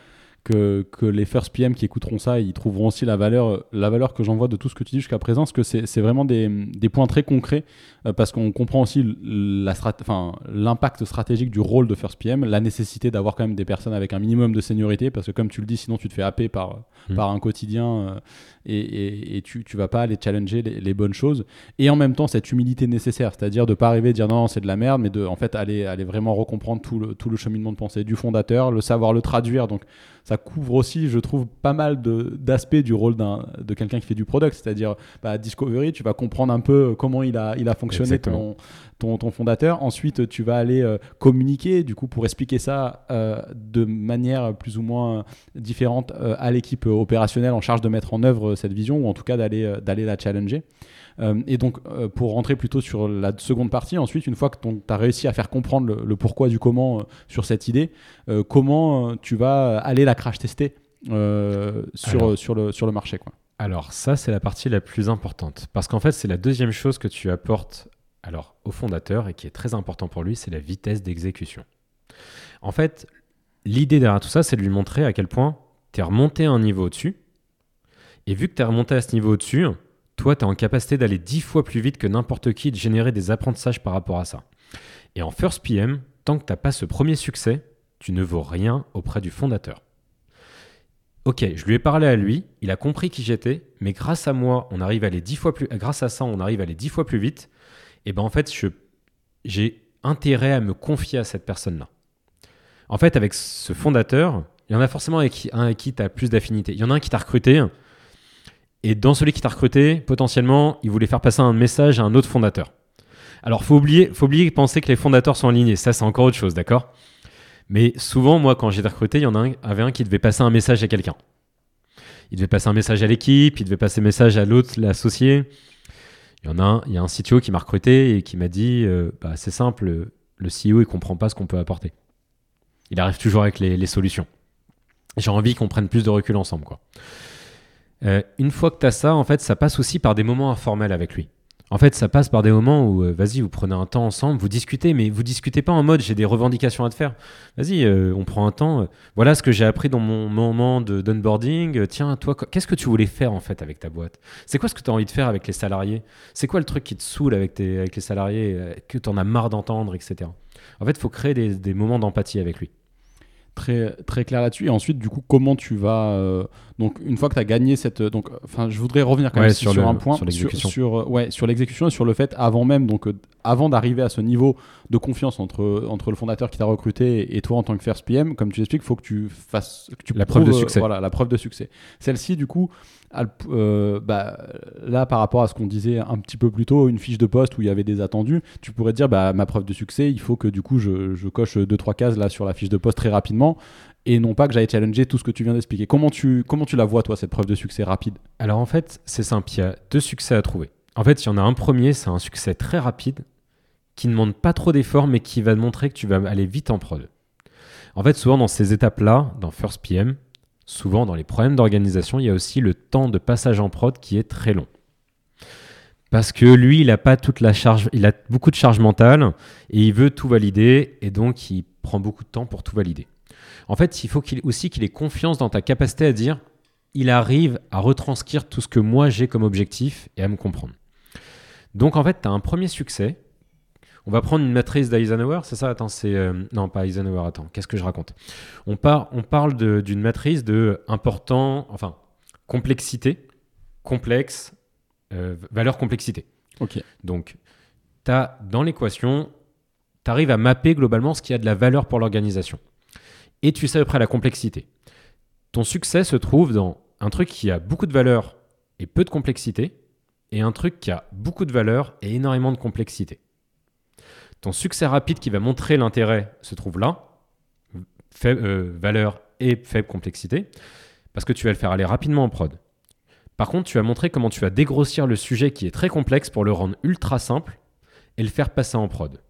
[SPEAKER 1] que, que, les first PM qui écouteront ça, ils trouveront aussi la valeur, la valeur que j'envoie de tout ce que tu dis jusqu'à présent, parce que c'est vraiment des, des, points très concrets, euh, parce qu'on comprend aussi l'impact stratégique du rôle de first PM, la nécessité d'avoir quand même des personnes avec un minimum de seniorité, parce que comme tu le dis, sinon tu te fais happer par, mmh. par un quotidien euh, et, et, et, tu, tu vas pas aller challenger les, les, bonnes choses. Et en même temps, cette humilité nécessaire, c'est-à-dire de pas arriver à dire non, c'est de la merde, mais de en fait aller, aller vraiment recomprendre tout le, tout le cheminement de pensée du fondateur, le savoir le traduire. Donc ça couvre aussi, je trouve, pas mal d'aspects du rôle de quelqu'un qui fait du product. C'est-à-dire, bah, Discovery, tu vas comprendre un peu comment il a, il a fonctionné ton, ton, ton, fondateur. Ensuite, tu vas aller euh, communiquer, du coup, pour expliquer ça euh, de manière plus ou moins différente euh, à l'équipe opérationnelle en charge de mettre en œuvre cette vision, ou en tout cas d'aller d'aller la challenger. Euh, et donc, euh, pour rentrer plutôt sur la seconde partie, ensuite, une fois que tu as réussi à faire comprendre le, pourquoi du comment euh, sur cette idée, comment tu vas aller la crash tester sur, sur, le, sur le marché quoi.
[SPEAKER 2] Alors, ça, c'est la partie la plus importante. Parce qu'en fait, c'est la deuxième chose que tu apportes alors, au fondateur et qui est très important pour lui, c'est la vitesse d'exécution. En fait, l'idée derrière tout ça, c'est de lui montrer à quel point tu es remonté un niveau au-dessus. Et vu que tu es remonté à ce niveau au-dessus, toi, tu es en capacité d'aller dix fois plus vite que n'importe qui de générer des apprentissages par rapport à ça. Et en First PM, tant que tu n'as pas ce premier succès, tu ne vaux rien auprès du fondateur. Ok, je lui ai parlé à lui, il a compris qui j'étais, mais grâce à moi, on arrive à aller dix fois plus, grâce à ça, on arrive à aller dix fois plus vite. Et ben en fait, j'ai intérêt à me confier à cette personne-là. En fait, avec ce fondateur, il y en a forcément un avec qui tu as plus d'affinité. Il y en a un qui t'a recruté, et dans celui qui t'a recruté, potentiellement, il voulait faire passer un message à un autre fondateur. Alors, faut oublier, faut oublier de penser que les fondateurs sont alignés. Ça, c'est encore autre chose, d'accord? Mais souvent, moi, quand été recruté, il y en avait un qui devait passer un message à quelqu'un. Il devait passer un message à l'équipe, il devait passer un message à l'autre, l'associé. Il y en a un, il y a un CTO qui m'a recruté et qui m'a dit, euh, bah, c'est simple, le CEO, il comprend pas ce qu'on peut apporter. Il arrive toujours avec les, les solutions. J'ai envie qu'on prenne plus de recul ensemble, quoi. Euh, une fois que tu as ça, en fait, ça passe aussi par des moments informels avec lui. En fait, ça passe par des moments où, euh, vas-y, vous prenez un temps ensemble, vous discutez, mais vous discutez pas en mode j'ai des revendications à te faire. Vas-y, euh, on prend un temps. voilà ce que j'ai appris dans mon moment de d'onboarding. Tiens, toi, qu'est-ce que tu voulais faire en fait avec ta boîte? C'est quoi ce que tu as envie de faire avec les salariés? C'est quoi le truc qui te saoule avec, les salariés, que tu en as marre d'entendre, etc. En fait, il faut créer des moments d'empathie avec lui
[SPEAKER 1] très, très clair là-dessus. Et ensuite, du coup, comment tu vas. Donc une fois que tu as gagné cette donc enfin je voudrais revenir quand
[SPEAKER 2] Ouais,
[SPEAKER 1] même
[SPEAKER 2] sur
[SPEAKER 1] sur,
[SPEAKER 2] le-
[SPEAKER 1] un point
[SPEAKER 2] sur l'exécution.
[SPEAKER 1] sur, euh, ouais, sur l'exécution et sur le fait avant même donc euh, avant d'arriver à ce niveau de confiance entre entre le fondateur qui t'a recruté et toi en tant que first PM comme tu l'expliques, faut que tu fasses que tu
[SPEAKER 2] La preuve de
[SPEAKER 1] euh,
[SPEAKER 2] succès.
[SPEAKER 1] Voilà, la preuve de succès. Celle-ci du coup elle, euh, bah, là par rapport à ce qu'on disait un petit peu plus tôt, une fiche de poste où il y avait des attendus, tu pourrais dire bah ma preuve de succès, il faut que du coup je, je coche deux trois cases là sur la fiche de poste très rapidement et non pas que j'aille challenger tout ce que tu viens d'expliquer. Comment tu comment tu la vois toi cette preuve de succès rapide?
[SPEAKER 2] Alors en fait, c'est simple, il y a deux succès à trouver. En fait, il y en a un premier, c'est un succès très rapide qui ne demande pas trop d'efforts mais qui va te montrer que tu vas aller vite en prod. En fait, souvent dans ces étapes-là, dans First PM, souvent dans les problèmes d'organisation, il y a aussi le temps de passage en prod qui est très long. Parce que lui, il a pas toute la charge, il a beaucoup de charge mentale et il veut tout valider et donc il prend beaucoup de temps pour tout valider. En fait, il faut qu'il, aussi qu'il ait confiance dans ta capacité à dire il arrive à retranscrire tout ce que moi j'ai comme objectif et à me comprendre. Donc en fait, tu as un premier succès. On va prendre une matrice d'Eisenhower, c'est ça? Attends, c'est. euh, non, pas Eisenhower, attends, qu'est-ce que je raconte? On, par- on parle de- d'une matrice de important, enfin, complexité, complexe, euh, valeur complexité.
[SPEAKER 1] Ok.
[SPEAKER 2] Donc, tu as dans l'équation, tu arrives à mapper globalement ce qui a de la valeur pour l'organisation. Et tu sais à peu près la complexité. Ton succès se trouve dans un truc qui a beaucoup de valeur et peu de complexité, et un truc qui a beaucoup de valeur et énormément de complexité. Ton succès rapide qui va montrer l'intérêt se trouve là, euh, valeur et faible complexité, parce que tu vas le faire aller rapidement en prod. Par contre, tu vas montrer comment tu vas dégrossir le sujet qui est très complexe pour le rendre ultra simple et le faire passer en prod.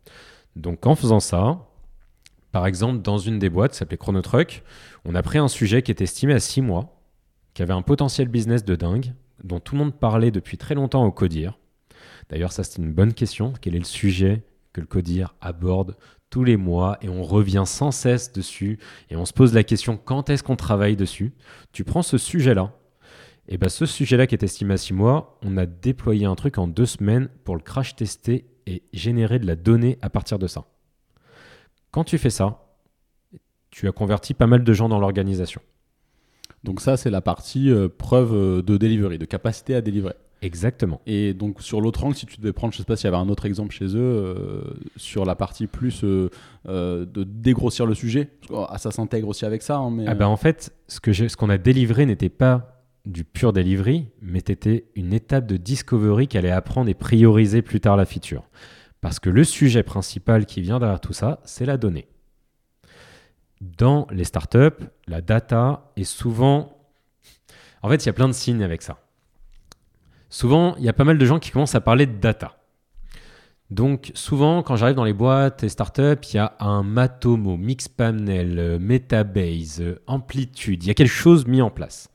[SPEAKER 2] Donc en faisant ça, par exemple, dans une des boîtes s'appelait Chronotruck, on a pris un sujet qui était estimé à 6 mois, qui avait un potentiel business de dingue, dont tout le monde parlait depuis très longtemps au CODIR. D'ailleurs, ça c'est une bonne question. Quel est le sujet que le CODIR aborde tous les mois? Et on revient sans cesse dessus et on se pose la question quand est-ce qu'on travaille dessus? Tu prends ce sujet-là, et ben ce sujet-là qui est estimé à 6 mois, on a déployé un truc en deux semaines pour le crash tester et générer de la donnée à partir de ça. Quand tu fais ça, tu as converti pas mal de gens dans l'organisation.
[SPEAKER 1] Donc ça c'est la partie euh, preuve euh, de delivery, de capacité à délivrer.
[SPEAKER 2] Exactement.
[SPEAKER 1] Et donc sur l'autre angle, si tu devais prendre, je sais pas s'il y avait un autre exemple chez eux, euh, sur la partie plus euh, de dégrossir le sujet, parce que, oh, ça s'intègre aussi avec ça. hein, mais,
[SPEAKER 2] Ah ben, en fait, ce qu'on a délivré n'était pas du pur delivery, mais c'était une étape de discovery qui allait apprendre et prioriser plus tard la feature. Parce que le sujet principal qui vient derrière tout ça, c'est la donnée. Dans les startups, la data est souvent... En fait, il y a plein de signes avec ça. Souvent, il y a pas mal de gens qui commencent à parler de data. Donc, souvent, quand j'arrive dans les boîtes et startups, il y a un Matomo, Mixpanel, Metabase, Amplitude. Il y a quelque chose mis en place.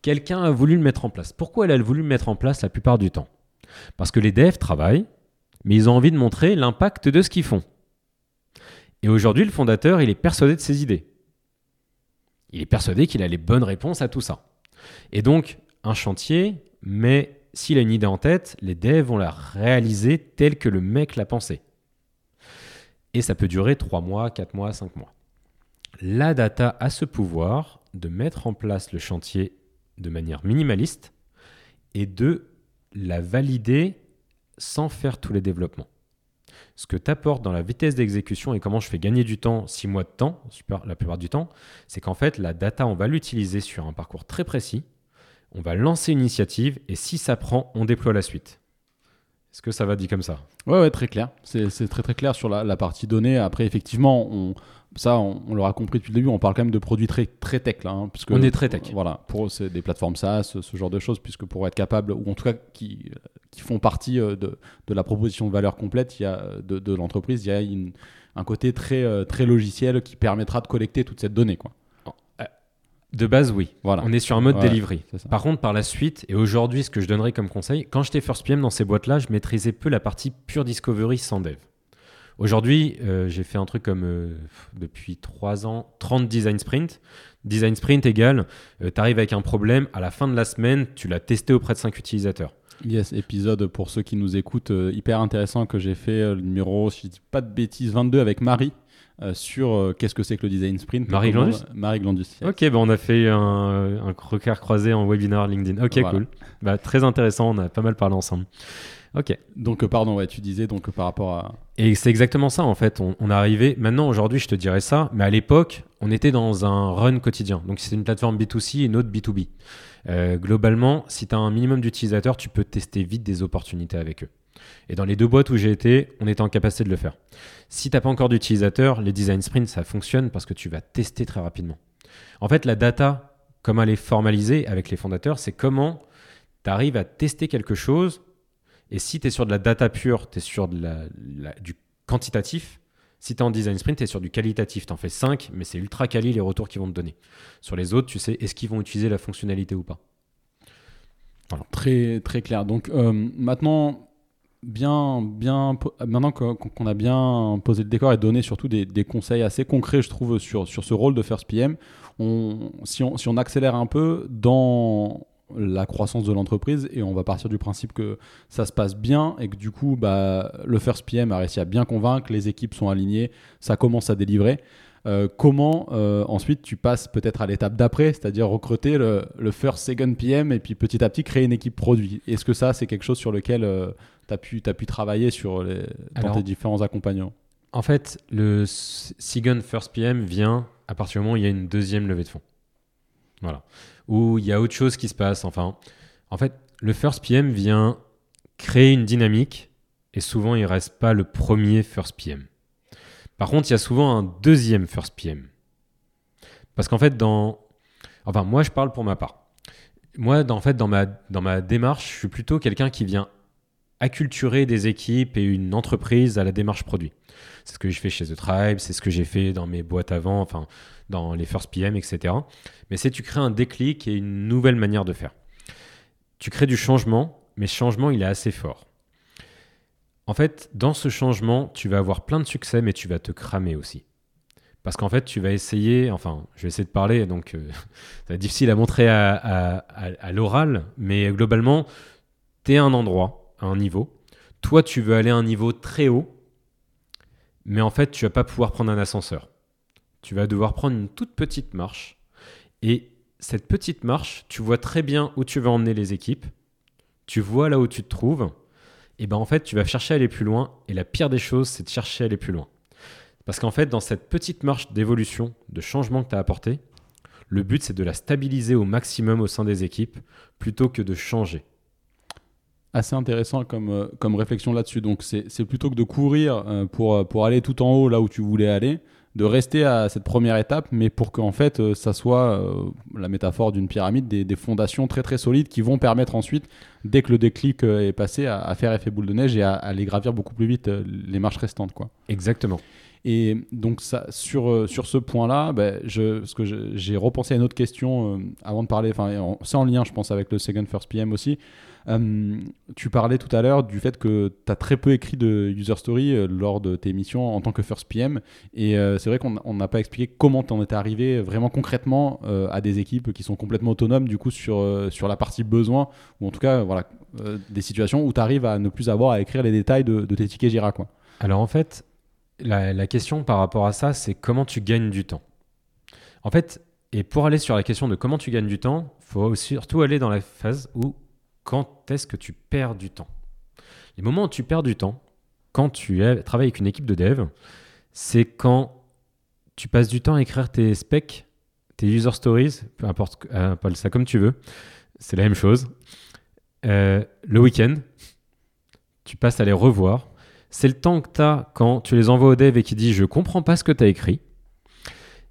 [SPEAKER 2] Quelqu'un a voulu le mettre en place. Pourquoi elle a voulu le mettre en place la plupart du temps? Parce que les devs travaillent, mais ils ont envie de montrer l'impact de ce qu'ils font. Et aujourd'hui, le fondateur, il est persuadé de ses idées. Il est persuadé qu'il a les bonnes réponses à tout ça. Et donc, un chantier, mais s'il a une idée en tête, les devs vont la réaliser telle que le mec l'a pensé. Et ça peut durer 3 mois, 4 mois, 5 mois. La data a ce pouvoir de mettre en place le chantier de manière minimaliste et de la valider sans faire tous les développements. Ce que tu apportes dans la vitesse d'exécution et comment je fais gagner du temps, 6 mois de temps, la plupart du temps, c'est qu'en fait, la data, on va l'utiliser sur un parcours très précis. On va lancer une initiative et si ça prend, on déploie la suite. Est-ce que ça va dit comme ça?
[SPEAKER 1] Ouais, ouais, très clair. C'est très très clair sur la, la partie donnée. Après, effectivement, on, ça, on, on l'aura compris depuis le début, on parle quand même de produits très, très tech là. hein, puisque,
[SPEAKER 2] On est très tech.
[SPEAKER 1] Voilà, pour eux, c'est des plateformes SaaS, ce, ce genre de choses, puisque pour être capable, ou en tout cas qui, qui font partie euh, de, de la proposition de valeur complète il y a, de, de l'entreprise, il y a une- un côté très, euh, très logiciel qui permettra de collecter toute cette donnée. Quoi.
[SPEAKER 2] De base, oui.
[SPEAKER 1] Voilà.
[SPEAKER 2] On est sur un mode
[SPEAKER 1] Ouais,
[SPEAKER 2] delivery. Par contre, par la suite, et aujourd'hui, ce que je donnerais comme conseil, quand j'étais first PM dans ces boîtes-là, je maîtrisais peu la partie pure discovery sans dev. Aujourd'hui, euh, j'ai fait un truc comme euh, depuis 3 ans, 30 design sprint. Design sprint égale, tu arrives avec un problème, à la fin de la semaine, tu l'as testé auprès de 5 utilisateurs.
[SPEAKER 1] Yes, épisode pour ceux qui nous écoutent, euh, hyper intéressant que j'ai fait, euh, le numéro, si je dis pas de bêtises, 22 avec Marie. Euh, sur euh, qu'est-ce que c'est que le design sprint.
[SPEAKER 2] Marie
[SPEAKER 1] Comment-
[SPEAKER 2] Glandus
[SPEAKER 1] Marie Glandus. yes.
[SPEAKER 2] Ok, bah on a fait un, un croisé en webinar LinkedIn. Ok,
[SPEAKER 1] Voilà.
[SPEAKER 2] cool. Bah, très intéressant, on a pas mal parlé ensemble. Ok.
[SPEAKER 1] Donc, euh, pardon, ouais, tu disais donc euh, par rapport à.
[SPEAKER 2] Et c'est exactement ça en fait. On, on est arrivé. Maintenant, aujourd'hui, je te dirais ça, mais à l'époque, on était dans un run quotidien. Donc, c'est une plateforme B2C et une autre B2B. Euh, globalement, si tu as un minimum d'utilisateurs, tu peux tester vite des opportunités avec eux. Et dans les deux boîtes où j'ai été, on était en capacité de le faire. Si tu n'as pas encore d'utilisateurs, les design sprints, ça fonctionne parce que tu vas tester très rapidement. En fait, la data, comme elle est formalisée avec les fondateurs, c'est comment tu arrives à tester quelque chose. Et si tu es sur de la data pure, tu es sur du quantitatif. Si tu es en design sprint, tu es sur du qualitatif. Tu en fais 5, mais c'est ultra quali les retours qu'ils vont te donner. Sur les autres, tu sais, est-ce qu'ils vont utiliser la fonctionnalité ou pas
[SPEAKER 1] Très, très clair. Donc euh, maintenant, bien, bien, maintenant qu'on a bien posé le décor et donné surtout des, conseils assez concrets, je trouve, sur, sur ce rôle de First PM, si, on, si on accélère un peu dans la croissance de l'entreprise et on va partir du principe que ça se passe bien et que du coup bah, le First PM a réussi à bien convaincre, les équipes sont alignées, ça commence à délivrer. Euh, comment euh, ensuite tu passes peut-être à l'étape d'après, c'est-à-dire recruter le, le first, second PM et puis petit à petit créer une équipe produit. Est-ce que ça, c'est quelque chose sur lequel tu as, pu t'as pu travailler sur les, dans
[SPEAKER 2] Alors-
[SPEAKER 1] tes différents accompagnants?
[SPEAKER 2] En fait, le Second First PM vient à partir du moment où il y a une deuxième levée de fonds. Voilà. Où il y a autre chose qui se passe. Enfin, en fait, le First PM vient créer une dynamique et souvent il reste pas le premier First PM. Par contre, il y a souvent un deuxième First PM. Parce qu'en fait, dans. Enfin, moi, je parle pour ma part. Moi, dans, en fait, dans ma, dans ma démarche, je suis plutôt quelqu'un qui vient acculturer des équipes et une entreprise à la démarche produit. C'est ce que je fais chez The Tribe, c'est ce que j'ai fait dans mes boîtes avant, enfin dans les First PM, etc. Mais c'est tu crées un déclic et une nouvelle manière de faire. Tu crées du changement, mais changement, il est assez fort. En fait, dans ce changement, tu vas avoir plein de succès, mais tu vas te cramer aussi. Parce qu'en fait, tu vas essayer, enfin, je vais essayer de parler, donc euh, *laughs* va être difficile à montrer à l'oral, mais globalement, tu es à un endroit, à un niveau. Toi, tu veux aller à un niveau très haut, mais en fait, tu vas pas pouvoir prendre un ascenseur. Tu vas devoir prendre une toute petite marche. Et cette petite marche, tu vois très bien où tu vas emmener les équipes. Tu vois là où tu te trouves. Et ben en fait, tu vas chercher à aller plus loin. Et la pire des choses, c'est de chercher à aller plus loin. Parce qu'en fait, dans cette petite marche d'évolution, de changement que tu as apporté, le but, c'est de la stabiliser au maximum au sein des équipes plutôt que de changer.
[SPEAKER 1] Assez intéressant comme, euh, réflexion là-dessus. Donc, c'est plutôt que de courir euh, euh, pour aller tout en haut là où tu voulais aller, de rester à cette première étape, mais pour qu'en fait, euh, ça soit euh, la métaphore d'une pyramide, des, des fondations très très solides qui vont permettre ensuite, dès que le déclic euh, est passé, à, à faire effet boule de neige et à, à aller gravir beaucoup plus vite les marches restantes. Quoi.
[SPEAKER 2] Exactement.
[SPEAKER 1] Et donc ça, sur, sur ce point-là, ben, je, parce que j'ai repensé à une autre question euh, avant de parler, enfin en- c'est en lien je pense avec le Second First PM aussi. Euh, tu parlais tout à l'heure du fait que tu as très peu écrit de user story euh, lors de tes missions en tant que First PM. Et euh, c'est vrai qu'on on n'a pas expliqué comment tu en étais arrivé vraiment concrètement à des équipes qui sont complètement autonomes du coup sur, sur la partie besoin, ou en tout cas voilà, des situations où tu arrives à ne plus avoir à écrire les détails de, tes tickets Jira. Quoi.
[SPEAKER 2] Alors en fait, la question par rapport à ça, c'est comment tu gagnes du temps. En fait, et pour aller sur la question de comment tu gagnes du temps, il faut surtout aller dans la phase où quand est-ce que tu perds du temps? Les moments où tu perds du temps, quand tu es- travailles avec une équipe de dev, c'est quand tu passes du temps à écrire tes specs, tes user stories, peu importe, euh, appelle ça comme tu veux, c'est la même chose. Euh, le week-end, tu passes à les revoir. C'est le temps que tu as quand tu les envoies au dev et qui dit je comprends pas ce que tu as écrit.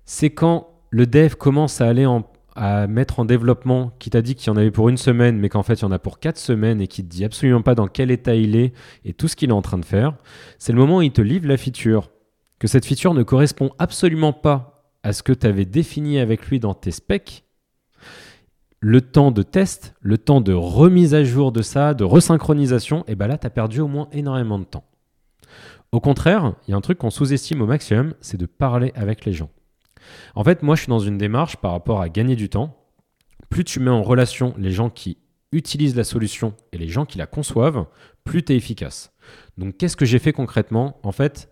[SPEAKER 2] C'est quand le dev commence à aller en- à mettre en développement, qui t'a dit qu'il y en avait pour une semaine, mais qu'en fait il y en a pour quatre semaines et qui te dit absolument pas dans quel état il est et tout ce qu'il est en train de faire. C'est le moment où il te livre la feature, que cette feature ne correspond absolument pas à ce que tu avais défini avec lui dans tes specs. Le temps de test, le temps de remise à jour de ça, de resynchronisation, et ben là, tu as perdu au moins énormément de temps. Au contraire, il y a un truc qu'on sous-estime au maximum, c'est de parler avec les gens. En fait, moi, je suis dans une démarche par rapport à gagner du temps. Plus tu mets en relation les gens qui utilisent la solution et les gens qui la conçoivent, plus tu es efficace. Donc, qu'est-ce que j'ai fait concrètement? En fait,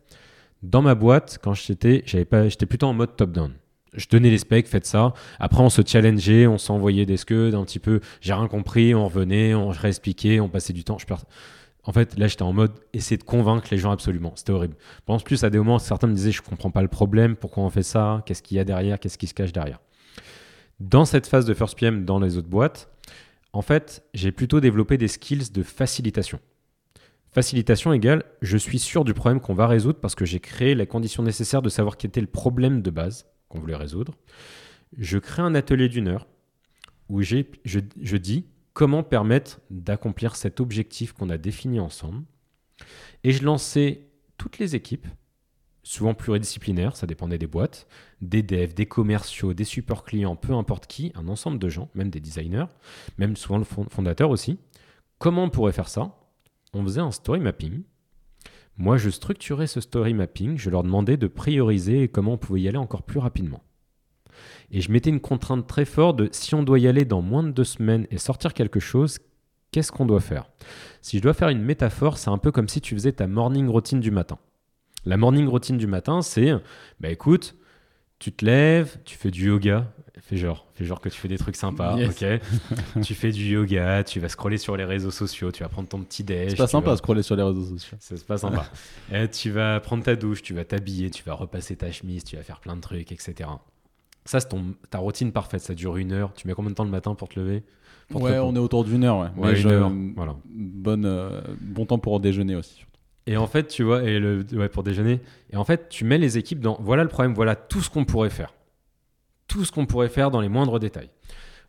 [SPEAKER 2] Dans ma boîte, quand j'étais, j'étais plutôt en mode top-down. Je donnais les specs, faites ça. Après, on se challengeait, on s'envoyait des scuds un petit peu. J'ai rien compris, on revenait, on réexpliquait, on passait du temps. Je. En fait, là, j'étais en mode essayer de convaincre les gens absolument. C'était horrible. Je pense plus à des moments, certains me disaient, je comprends pas le problème, pourquoi on fait ça, qu'est-ce qu'il y a derrière, qu'est-ce qui se cache derrière. Dans cette phase de First PM, dans les autres boîtes, en fait, j'ai plutôt développé des skills de facilitation. Facilitation égale, je suis sûr du problème qu'on va résoudre parce que j'ai créé la condition nécessaire de savoir quel était le problème de base qu'on voulait résoudre. Je crée un atelier d'une heure où je, je dis comment permettre d'accomplir cet objectif qu'on a défini ensemble. Et je lançais toutes les équipes, souvent pluridisciplinaires, ça dépendait des boîtes, des devs, des commerciaux, des supports clients, peu importe qui, un ensemble de gens, même des designers, même souvent le fondateur aussi. Comment on pourrait faire ça? On faisait un story mapping. Moi, je structurais ce story mapping, je leur demandais de prioriser comment on pouvait y aller encore plus rapidement. Et je mettais une contrainte très forte de si on doit y aller dans moins de deux semaines et sortir quelque chose, qu'est-ce qu'on doit faire? Si je dois faire une métaphore, c'est un peu comme si tu faisais ta morning routine du matin. La morning routine du matin, c'est, bah écoute, tu te lèves, tu fais du yoga, fais genre, fais genre que tu fais des trucs sympas, ok? *laughs* tu fais du yoga, tu vas scroller sur les réseaux sociaux, tu vas prendre ton petit déj.
[SPEAKER 1] C'est pas sympa de scroller sur les réseaux sociaux.
[SPEAKER 2] C'est pas sympa. *laughs* et tu vas prendre ta douche, tu vas t'habiller, tu vas repasser ta chemise, tu vas faire plein de trucs, etc. Ça, c'est ta routine parfaite. Ça dure une heure. Tu mets combien de temps le matin pour te lever?
[SPEAKER 1] Ouais, on est autour d'une heure.
[SPEAKER 2] Ouais, une heure. Voilà.
[SPEAKER 1] Bonne, euh, bon temps pour déjeuner aussi.
[SPEAKER 2] Et en fait, tu vois, et le, ouais, pour déjeuner. Et en fait, tu mets les équipes dans. Voilà le problème. Voilà tout ce qu'on pourrait faire. Tout ce qu'on pourrait faire dans les moindres détails.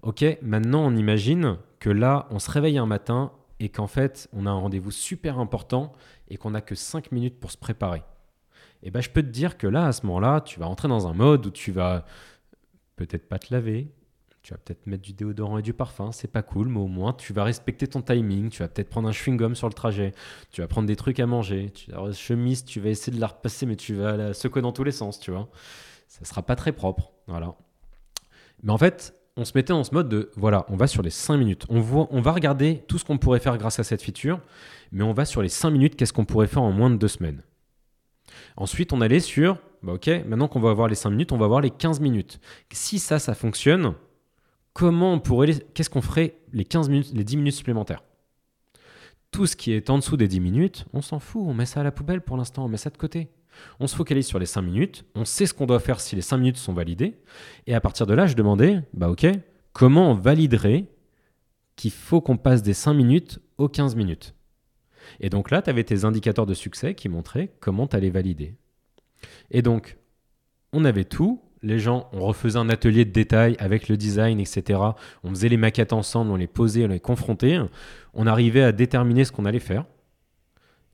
[SPEAKER 2] Ok, maintenant on imagine que là, on se réveille un matin et qu'en fait, on a un rendez-vous super important et qu'on n'a que 5 minutes pour se préparer. Et eh ben, je peux te dire que là, à ce moment-là, tu vas entrer dans un mode où tu vas peut-être pas te laver, tu vas peut-être mettre du déodorant et du parfum, c'est pas cool, mais au moins tu vas respecter ton timing, tu vas peut-être prendre un chewing-gum sur le trajet, tu vas prendre des trucs à manger, tu vas chemise, tu vas essayer de la repasser, mais tu vas la secouer dans tous les sens, tu vois. Ça sera pas très propre, voilà. Mais en fait, on se mettait en ce mode de, voilà, on va sur les 5 minutes. On, voit, on va regarder tout ce qu'on pourrait faire grâce à cette feature, mais on va sur les 5 minutes, qu'est-ce qu'on pourrait faire en moins de 2 semaines. Ensuite, on allait sur bah, ok, maintenant qu'on va avoir les 5 minutes, on va avoir les 15 minutes. Si ça, ça fonctionne, comment on pourrait, qu'est-ce qu'on ferait les 15 minutes, les 10 minutes supplémentaires? Tout ce qui est en dessous des 10 minutes, on s'en fout, on met ça à la poubelle pour l'instant, on met ça de côté. On se focalise sur les 5 minutes, on sait ce qu'on doit faire si les 5 minutes sont validées, et à partir de là, je demandais, bah ok, comment on validerait qu'il faut qu'on passe des 5 minutes aux 15 minutes? Et donc là, tu avais tes indicateurs de succès qui montraient comment tu allais valider. Et donc, on avait tout. Les gens, on refaisait un atelier de détail avec le design, etc. On faisait les maquettes ensemble, on les posait, on les confrontait. On arrivait à déterminer ce qu'on allait faire.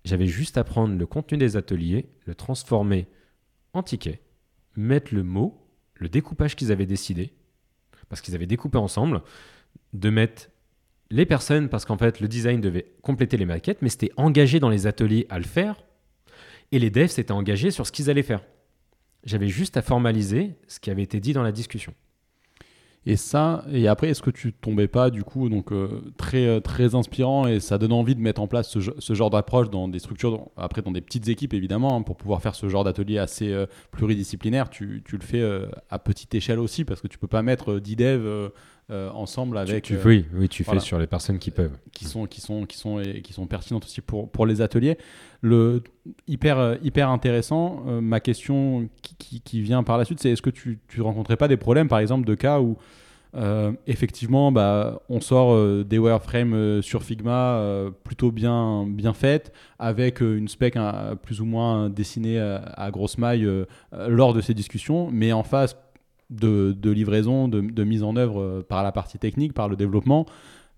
[SPEAKER 2] J'avais juste à prendre le contenu des ateliers, le transformer en ticket, mettre le mot, le découpage qu'ils avaient décidé, parce qu'ils avaient découpé ensemble, de mettre les personnes, parce qu'en fait, le design devait compléter les maquettes, mais c'était engagé dans les ateliers à le faire et les devs s'étaient engagés sur ce qu'ils allaient faire. J'avais juste à formaliser ce qui avait été dit dans la discussion.
[SPEAKER 1] Et ça, et après, est-ce que tu tombais pas du coup, donc euh, très euh, très inspirant et ça donne envie de mettre en place ce, genre d'approche dans des structures, après dans des petites équipes évidemment, hein, pour pouvoir faire ce genre d'atelier assez euh, pluridisciplinaire. Tu, tu, le fais à petite échelle aussi parce que tu peux pas mettre 10 devs ensemble avec.
[SPEAKER 2] Tu, oui, oui, tu fais sur les personnes qui peuvent,
[SPEAKER 1] qui sont qui sont qui sont et, qui sont pertinentes aussi pour pour les ateliers. Le hyper hyper intéressant. ma question qui, qui, vient par la suite, c'est est-ce que tu tu rencontrais pas des problèmes, par exemple, de cas où euh, effectivement, bah, on sort euh, des wireframes euh, sur Figma plutôt bien, bien faites, avec une spec plus ou moins dessinée à, grosse maille lors de ces discussions, mais en face de, livraison, de, de, mise en œuvre par la partie technique, par le développement,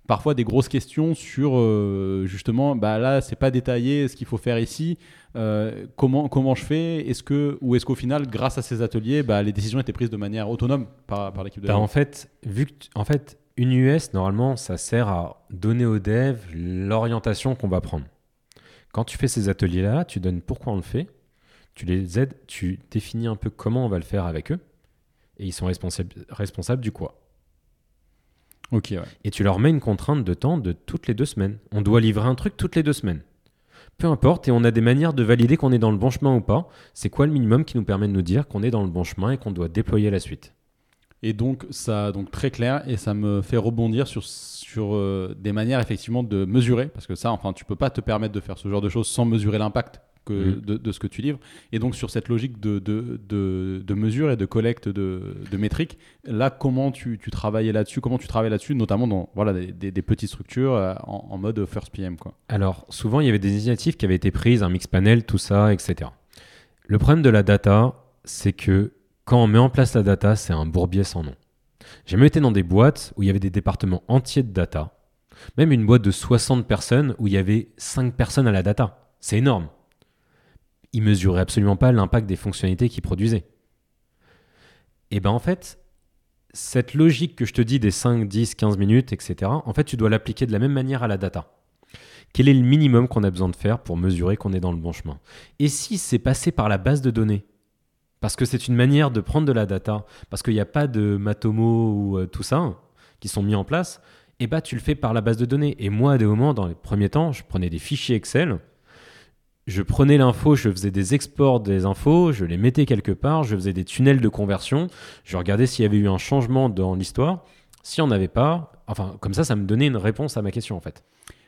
[SPEAKER 1] parfois des grosses questions sur justement, bah là, c'est pas détaillé ce qu'il faut faire ici. Euh, comment, comment je fais Est-ce que ou est-ce qu'au final, grâce à ces ateliers, bah, les décisions étaient prises de manière autonome par, par l'équipe de
[SPEAKER 2] bah, En fait, vu que en fait, une US normalement, ça sert à donner aux devs l'orientation qu'on va prendre. Quand tu fais ces ateliers-là, tu donnes pourquoi on le fait, tu les aides, tu définis un peu comment on va le faire avec eux, et ils sont responsables, responsables du quoi.
[SPEAKER 1] Ok.
[SPEAKER 2] Et tu leur mets une contrainte de temps de toutes les deux semaines. On doit livrer un truc toutes les deux semaines. peu importe, et on a des manières de valider qu'on est dans le bon chemin ou pas. C'est quoi le minimum qui nous permet de nous dire qu'on est dans le bon chemin et qu'on doit déployer la suite?
[SPEAKER 1] Et donc, ça, donc très clair, et ça me fait rebondir sur, sur euh, des manières effectivement de mesurer, parce que ça, enfin, tu peux pas te permettre de faire ce genre de choses sans mesurer l'impact que,
[SPEAKER 2] Mhm.
[SPEAKER 1] de, de ce que tu livres. Et donc, sur cette logique de, de, de, de mesure et de collecte de, de métriques, là, comment tu, tu travaillais là-dessus Comment tu travailles là-dessus, notamment dans voilà, des, des- des petites structures euh, en, en mode first PM quoi.
[SPEAKER 2] Alors, souvent, il y avait des initiatives qui avaient été prises, un mix panel, tout ça, etc. Le problème de la data, c'est que quand on met en place la data, c'est un bourbier sans nom. J'ai même été dans des boîtes où il y avait des départements entiers de data, même une boîte de 60 personnes où il y avait 5 personnes à la data. C'est énorme. Ils mesuraient absolument pas l'impact des fonctionnalités qu'ils produisaient. Et ben en fait, cette logique que je te dis des 5, 10, 15 minutes, etc., en fait, tu dois l'appliquer de la même manière à la data. Quel est le minimum qu'on a besoin de faire pour mesurer qu'on est dans le bon chemin? Et si c'est passé par la base de données Parce que c'est une manière de prendre de la data, parce qu'il n'y a pas de Matomo ou euh, tout ça hein, qui sont mis en place, et bah tu le fais par la base de données. Et moi, à des moments, dans les premiers temps, je prenais des fichiers Excel, je prenais l'info, je faisais des exports des infos, je les mettais quelque part, je faisais des tunnels de conversion, je regardais s'il y avait eu un changement dans l'histoire. S'il n'y en avait pas, enfin, comme ça, ça me donnait une réponse à ma question, en fait.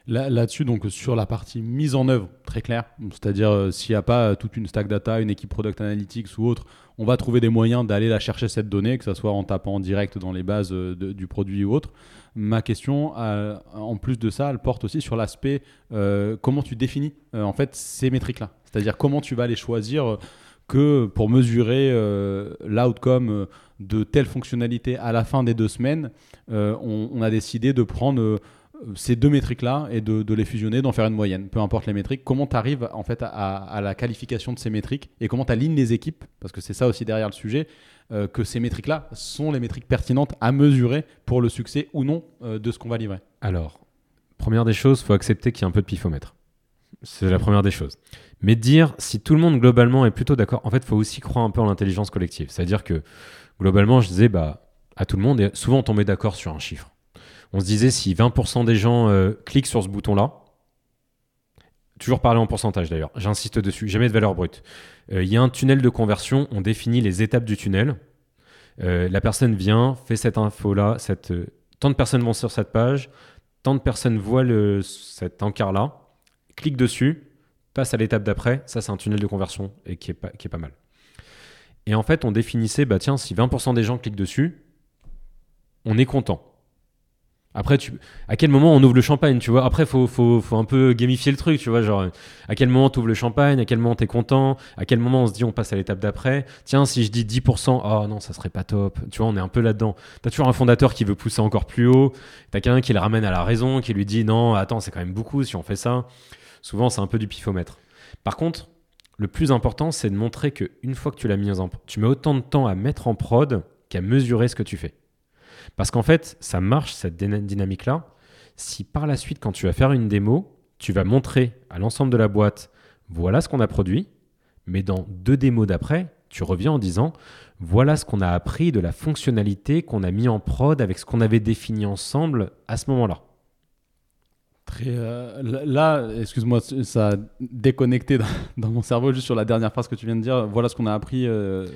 [SPEAKER 1] Là- Là-dessus, donc sur la partie mise en œuvre, très clair, c'est-à-dire euh, s'il n'y a pas euh, toute une stack data, une équipe product analytics ou autre, on va trouver des moyens d'aller la chercher cette donnée, que ce soit en tapant direct dans les bases euh, du produit ou autre. Ma question, euh, en plus de ça, elle porte aussi sur l'aspect euh, comment tu définis euh, en fait ces métriques-là, c'est-à-dire comment tu vas les choisir. que pour mesurer l'outcome de telle fonctionnalité à la fin des deux semaines, on, a décidé de prendre ces deux métriques-là et de, de les fusionner, d'en faire une moyenne, peu importe les métriques. Comment tu arrives en fait à, à la qualification de ces métriques et comment tu alignes les équipes, parce que c'est ça aussi derrière le sujet, euh, que ces métriques-là sont les métriques pertinentes à mesurer pour le succès ou non euh, de ce qu'on va livrer.
[SPEAKER 2] Alors, première des choses, faut accepter qu'il y a un peu de pifomètre. C'est la première des choses. Mais dire si tout le monde globalement est plutôt d'accord, en fait, faut aussi croire un peu en l'intelligence collective. C'est-à-dire que globalement, je disais bah, à tout le monde, souvent on tombait d'accord sur un chiffre. On se disait si 20% des gens euh, cliquent sur ce bouton-là, toujours parler en pourcentage d'ailleurs, j'insiste dessus, jamais de valeur brute. Euh, Il y a un tunnel de conversion, on définit les étapes du tunnel. Euh, la personne vient, fait cette info-là, euh, tant de personnes vont sur cette page, tant de personnes voient cet encart-là, cliquent dessus, passent à l'étape d'après. Ça, c'est un tunnel de conversion et qui est pas, qui est pas mal. Et en fait, on définissait, bah tiens, si 20% des gens cliquent dessus, on est content. Après, tu, à quel moment on ouvre le champagne, tu vois? Après, faut, faut, faut un peu gamifier le truc, tu vois Genre, à quel moment tu ouvres le champagne? À quel moment tu es content? À quel moment on se dit on passe à l'étape d'après? Tiens, si je dis 10%, oh non, ça serait pas top. Tu vois, on est un peu là-dedans. T'as toujours un fondateur qui veut pousser encore plus haut. T'as quelqu'un qui le ramène à la raison, qui lui dit non, attends, c'est quand même beaucoup si on fait ça. Souvent, c'est un peu du pifomètre. Par contre, le plus important, c'est de montrer que une fois que tu l'as mis en tu mets autant de temps à mettre en prod qu'à mesurer ce que tu fais. Parce qu'en fait, ça marche cette dyna- dynamique-là. Si par la suite, quand tu vas faire une démo, tu vas montrer à l'ensemble de la boîte, voilà ce qu'on a produit, mais dans deux démos d'après, tu reviens en disant, voilà ce qu'on a appris de la fonctionnalité qu'on a mis en prod avec ce qu'on avait défini ensemble à ce moment-là.
[SPEAKER 1] Très, euh, là, excuse-moi, ça a déconnecté dans, dans mon cerveau juste sur la dernière phrase que tu viens de dire. Voilà ce qu'on a appris euh,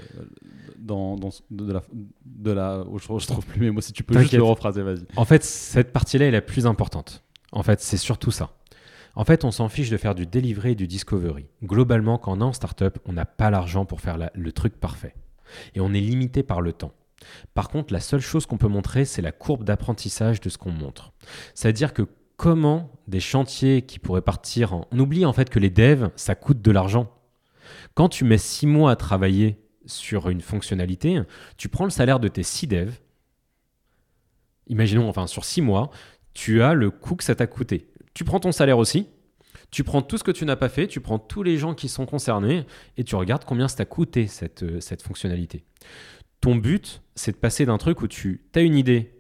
[SPEAKER 1] dans, dans- de, la, de la. oh, je, je trouve plus mes mots. Si tu peux juste le rephraser, vas-y.
[SPEAKER 2] En fait, cette partie-là est la plus importante. En fait, c'est surtout ça. En fait, on s'en fiche de faire du delivery et du discovery. Globalement, quand on est en startup, on n'a pas l'argent pour faire la- le truc parfait. Et on est limité par le temps. Par contre, la seule chose qu'on peut montrer, c'est la courbe d'apprentissage de ce qu'on montre. C'est-à-dire que comment des chantiers qui pourraient partir en... On oublie en fait que les devs, ça coûte de l'argent. Quand tu mets six mois à travailler sur une fonctionnalité, tu prends le salaire de tes six devs, imaginons enfin sur six mois, tu as le coût que ça t'a coûté. Tu prends ton salaire aussi, tu prends tout ce que tu n'as pas fait, tu prends tous les gens qui sont concernés et tu regardes combien ça t'a coûté cette, euh, cette fonctionnalité. Ton but, c'est de passer d'un truc où tu as une idée,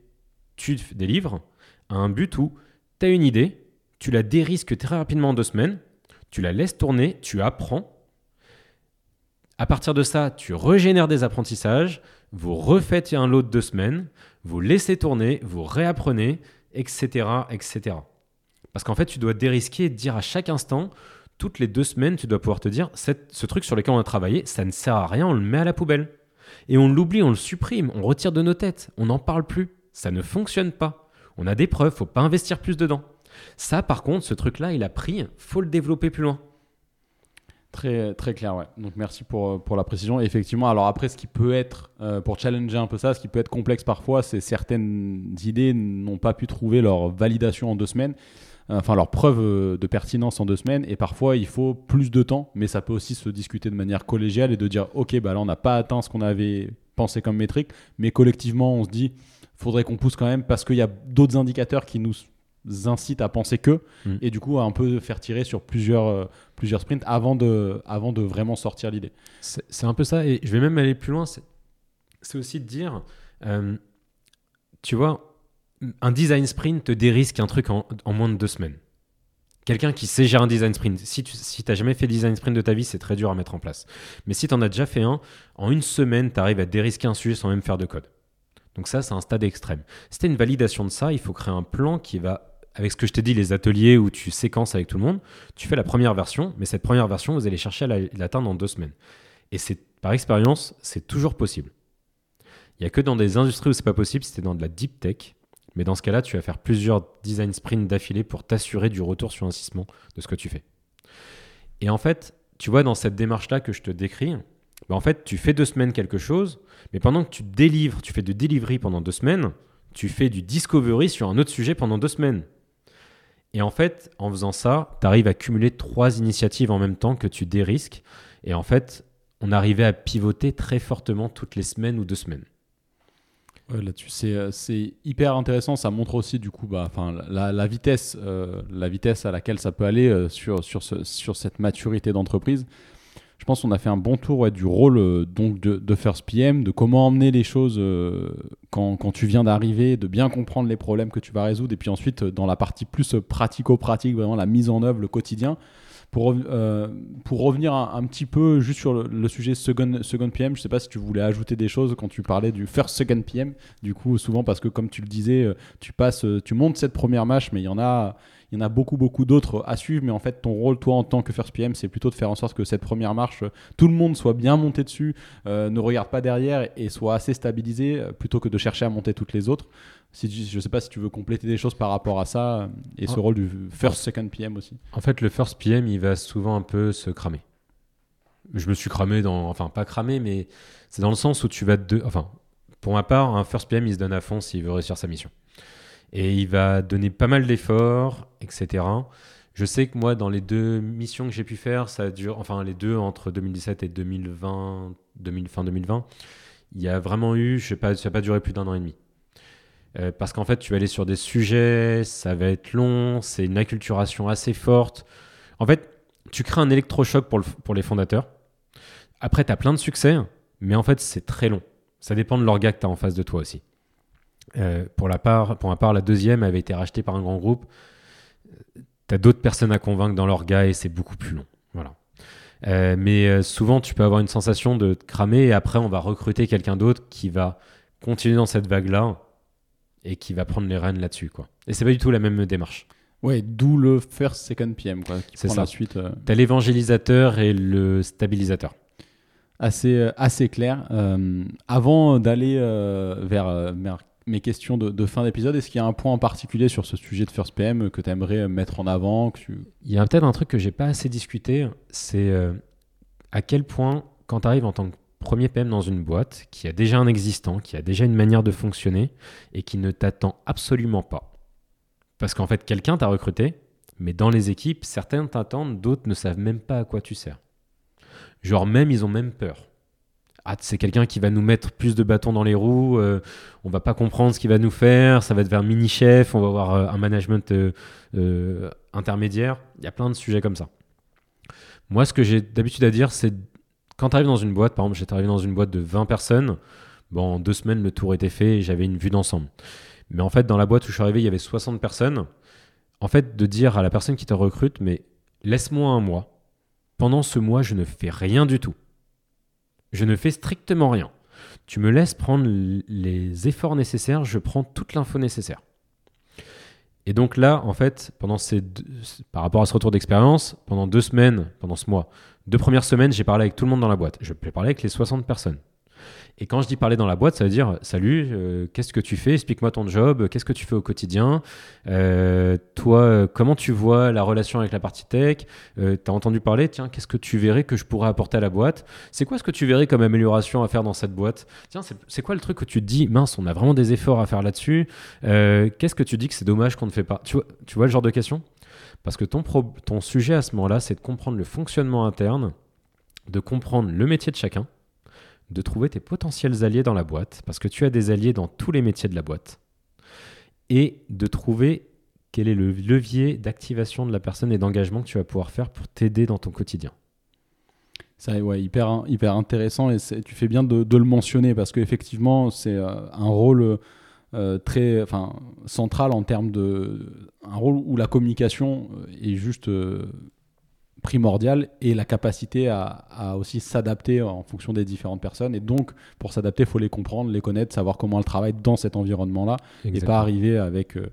[SPEAKER 2] tu délivres, à un but où tu as une idée, tu la dérisques très rapidement en deux semaines, tu la laisses tourner, tu apprends. À partir de ça, tu régénères des apprentissages, vous refaites un lot de deux semaines, vous laissez tourner, vous réapprenez, etc., etc. Parce qu'en fait, tu dois dérisquer et dire à chaque instant, toutes les deux semaines, tu dois pouvoir te dire, ce truc sur lequel on a travaillé, ça ne sert à rien, on le met à la poubelle. Et on l'oublie, on le supprime, on retire de nos têtes, on n'en parle plus. Ça ne fonctionne pas. On a des preuves, faut pas investir plus dedans. Ça, par contre, ce truc-là, il a pris, faut le développer plus loin.
[SPEAKER 1] Très, très clair, ouais. Donc merci pour, pour la précision. effectivement, alors après, ce qui peut être, euh, pour challenger un peu ça, ce qui peut être complexe parfois, c'est certaines idées n'ont pas pu trouver leur validation en deux semaines, euh, enfin leur preuve euh, de pertinence en deux semaines, et parfois il faut plus de temps, mais ça peut aussi se discuter de manière collégiale et de dire, ok, bah là on n'a pas atteint ce qu'on avait pensé comme métrique, mais collectivement on se dit, faudrait qu'on pousse quand même parce qu'il y a d'autres indicateurs qui nous incite à penser que, mm. et du coup à un peu faire tirer sur plusieurs, euh, plusieurs sprints avant de, avant de vraiment sortir l'idée.
[SPEAKER 2] C'est un peu ça, et je vais même aller plus loin, c'est aussi de dire, euh, tu vois, un design sprint te dérisque un truc en, moins de deux semaines. Quelqu'un qui sait gérer un design sprint, si tu si n'as jamais fait design sprint de ta vie, c'est très dur à mettre en place. Mais si tu en as déjà fait un, en une semaine, tu arrives à dérisquer un sujet sans même faire de code. Donc ça, c'est un stade extrême. Si tu une validation de ça, il faut créer un plan qui va avec ce que je t'ai dit, les ateliers où tu séquences avec tout le monde, tu fais la première version, mais cette première version, vous allez chercher à l'atteindre en deux semaines. Et c'est par expérience, c'est toujours possible. Il n'y a que dans des industries où c'est pas possible, c'était dans de la deep tech. Mais dans ce cas-là, tu vas faire plusieurs design sprints d'affilée pour t'assurer du retour sur investissement de ce que tu fais. Et en fait, tu vois, dans cette démarche-là que je te décris, bah en fait, tu fais deux semaines quelque chose, mais pendant que tu délivres, tu fais de delivery pendant deux semaines, tu fais du discovery sur un autre sujet pendant deux semaines. Et en fait, en faisant ça, tu arrives à cumuler trois initiatives en même temps que tu dérisques. Et en fait, on arrivait à pivoter très fortement toutes les semaines ou deux semaines.
[SPEAKER 1] Là-dessus, euh, c'est hyper intéressant. Ça montre aussi du coup, bah, la, vitesse, euh, la à laquelle ça peut aller euh, sur cette maturité d'entreprise je pense qu'on a fait un bon tour du rôle euh, donc de, First PM, de comment emmener les choses euh, quand, tu viens d'arriver, de bien comprendre les problèmes que tu vas résoudre, et puis ensuite euh, dans la partie plus pratico-pratique, vraiment la mise en œuvre, le quotidien. Pour, pour revenir un, petit peu juste sur le, sujet second, second PM, je ne sais pas si tu voulais ajouter des choses quand tu parlais du first second PM. Du coup, souvent parce que comme tu le disais, tu passes, tu montes cette première match, mais il y en a, il y en a beaucoup, beaucoup d'autres à suivre, mais en fait, ton rôle, toi, en tant que first PM, c'est plutôt de faire en sorte que cette première marche, tout le monde soit bien monté dessus, euh, ne regarde pas derrière et soit assez stabilisé, euh, plutôt que de chercher à monter toutes les autres. Si, je ne sais pas si tu veux compléter des choses par rapport à ça euh, et ce rôle du first, second PM aussi.
[SPEAKER 2] En fait, le first PM, il va souvent un peu se cramer. Je me suis cramé dans. Enfin, pas cramé, mais c'est dans le sens où tu vas. De, enfin, pour ma part, un first PM, il se donne à fond s'il veut réussir sa mission. Et il va donner pas mal d'efforts, etc. Je sais que moi, dans les deux missions que j'ai pu faire, ça dure, enfin les deux entre 2017 et 2020, 2000, fin 2020, il y a vraiment eu, je sais pas, ça n'a pas duré plus d'un an et demi. Euh, parce qu'en fait, tu vas aller sur des sujets, ça va être long, c'est une acculturation assez forte. En fait, tu crées un électrochoc pour, pour les fondateurs. Après, tu as plein de succès, mais en fait, c'est très long. Ça dépend de l'orga que tu as en face de toi aussi. Euh, pour, la part, pour ma part, la deuxième avait été rachetée par un grand groupe. Tu as d'autres personnes à convaincre dans leur gars et c'est beaucoup plus long. Voilà. Euh, mais euh, souvent, tu peux avoir une sensation de te cramer et après, on va recruter quelqu'un d'autre qui va continuer dans cette vague-là et qui va prendre les rênes là-dessus. Quoi. Et c'est pas du tout la même démarche.
[SPEAKER 1] Ouais, d'où le first second PM.
[SPEAKER 2] C'est ça. suite. Tu as l'évangélisateur et le stabilisateur
[SPEAKER 1] assez, assez clair. avant d'aller vers, vers, mes questions de, fin d'épisode. Est-ce qu'il y a un point en particulier sur ce sujet de First PM que tu aimerais mettre en avant
[SPEAKER 2] Il y a peut-être un truc que j'ai pas assez discuté, c'est euh, à quel point, quand tu arrives en tant que premier PM dans une boîte qui a déjà un existant, qui a déjà une manière de fonctionner et qui ne t'attend absolument pas. Parce qu'en fait, quelqu'un t'a recruté, mais dans les équipes, certains t'attendent, d'autres ne savent même pas à quoi tu sers. Genre même, ils ont même peur ah, c'est quelqu'un qui va nous mettre plus de bâtons dans les roues, euh, on va pas comprendre ce qu'il va nous faire, ça va être vers mini-chef, on va avoir euh, un management euh, intermédiaire. Il y a plein de sujets comme ça. Moi, ce que j'ai d'habitude à dire, c'est quand tu arrives dans une boîte, par exemple, j'étais arrivé dans une boîte de 20 personnes, en deux semaines, le tour était fait et j'avais une vue d'ensemble. Mais en fait, dans la boîte où je suis arrivé, il y avait 60 personnes. En fait, de dire à la personne qui te recrute, mais laisse-moi un mois. Pendant ce mois, je ne fais rien du tout je ne fais strictement rien. Tu me laisses prendre les efforts nécessaires, je prends toute l'info nécessaire. Et donc là, en fait, pendant ces par rapport à ce retour d'expérience, pendant deux semaines, pendant ce mois, deux premières semaines, j'ai parlé avec tout le monde dans la boîte. Je peux parler avec les 60 personnes. Et quand je dis parler dans la boîte, ça veut dire Salut, euh, qu'est-ce que tu fais? Explique-moi ton job, qu'est-ce que tu fais au quotidien? Euh, Toi, comment tu vois la relation avec la partie tech? Euh, T'as entendu parler? Tiens, qu'est-ce que tu verrais que je pourrais apporter à la boîte? C'est quoi ce que tu verrais comme amélioration à faire dans cette boîte? Tiens, c'est quoi le truc que tu te dis Mince, on a vraiment des efforts à faire là-dessus. Qu'est-ce que tu dis que c'est dommage qu'on ne fait pas? Tu vois, le genre de question? Parce que ton sujet à ce moment-là, c'est de comprendre le fonctionnement interne, de comprendre le métier de chacun, de trouver tes potentiels alliés dans la boîte, parce que tu as des alliés dans tous les métiers de la boîte, et de trouver quel est le levier d'activation de la personne et d'engagement que tu vas pouvoir faire pour t'aider dans ton quotidien.
[SPEAKER 1] C'est ouais, hyper, hyper intéressant et tu fais bien de, le mentionner parce qu'effectivement, c'est euh, un rôle euh, très central en termes de. Un rôle où la communication euh, est juste primordiale et la capacité à, à aussi s'adapter en fonction des différentes personnes. Et donc, pour s'adapter, il faut les comprendre, les connaître, savoir comment elles travaillent dans cet environnement-là et pas arriver avec. euh,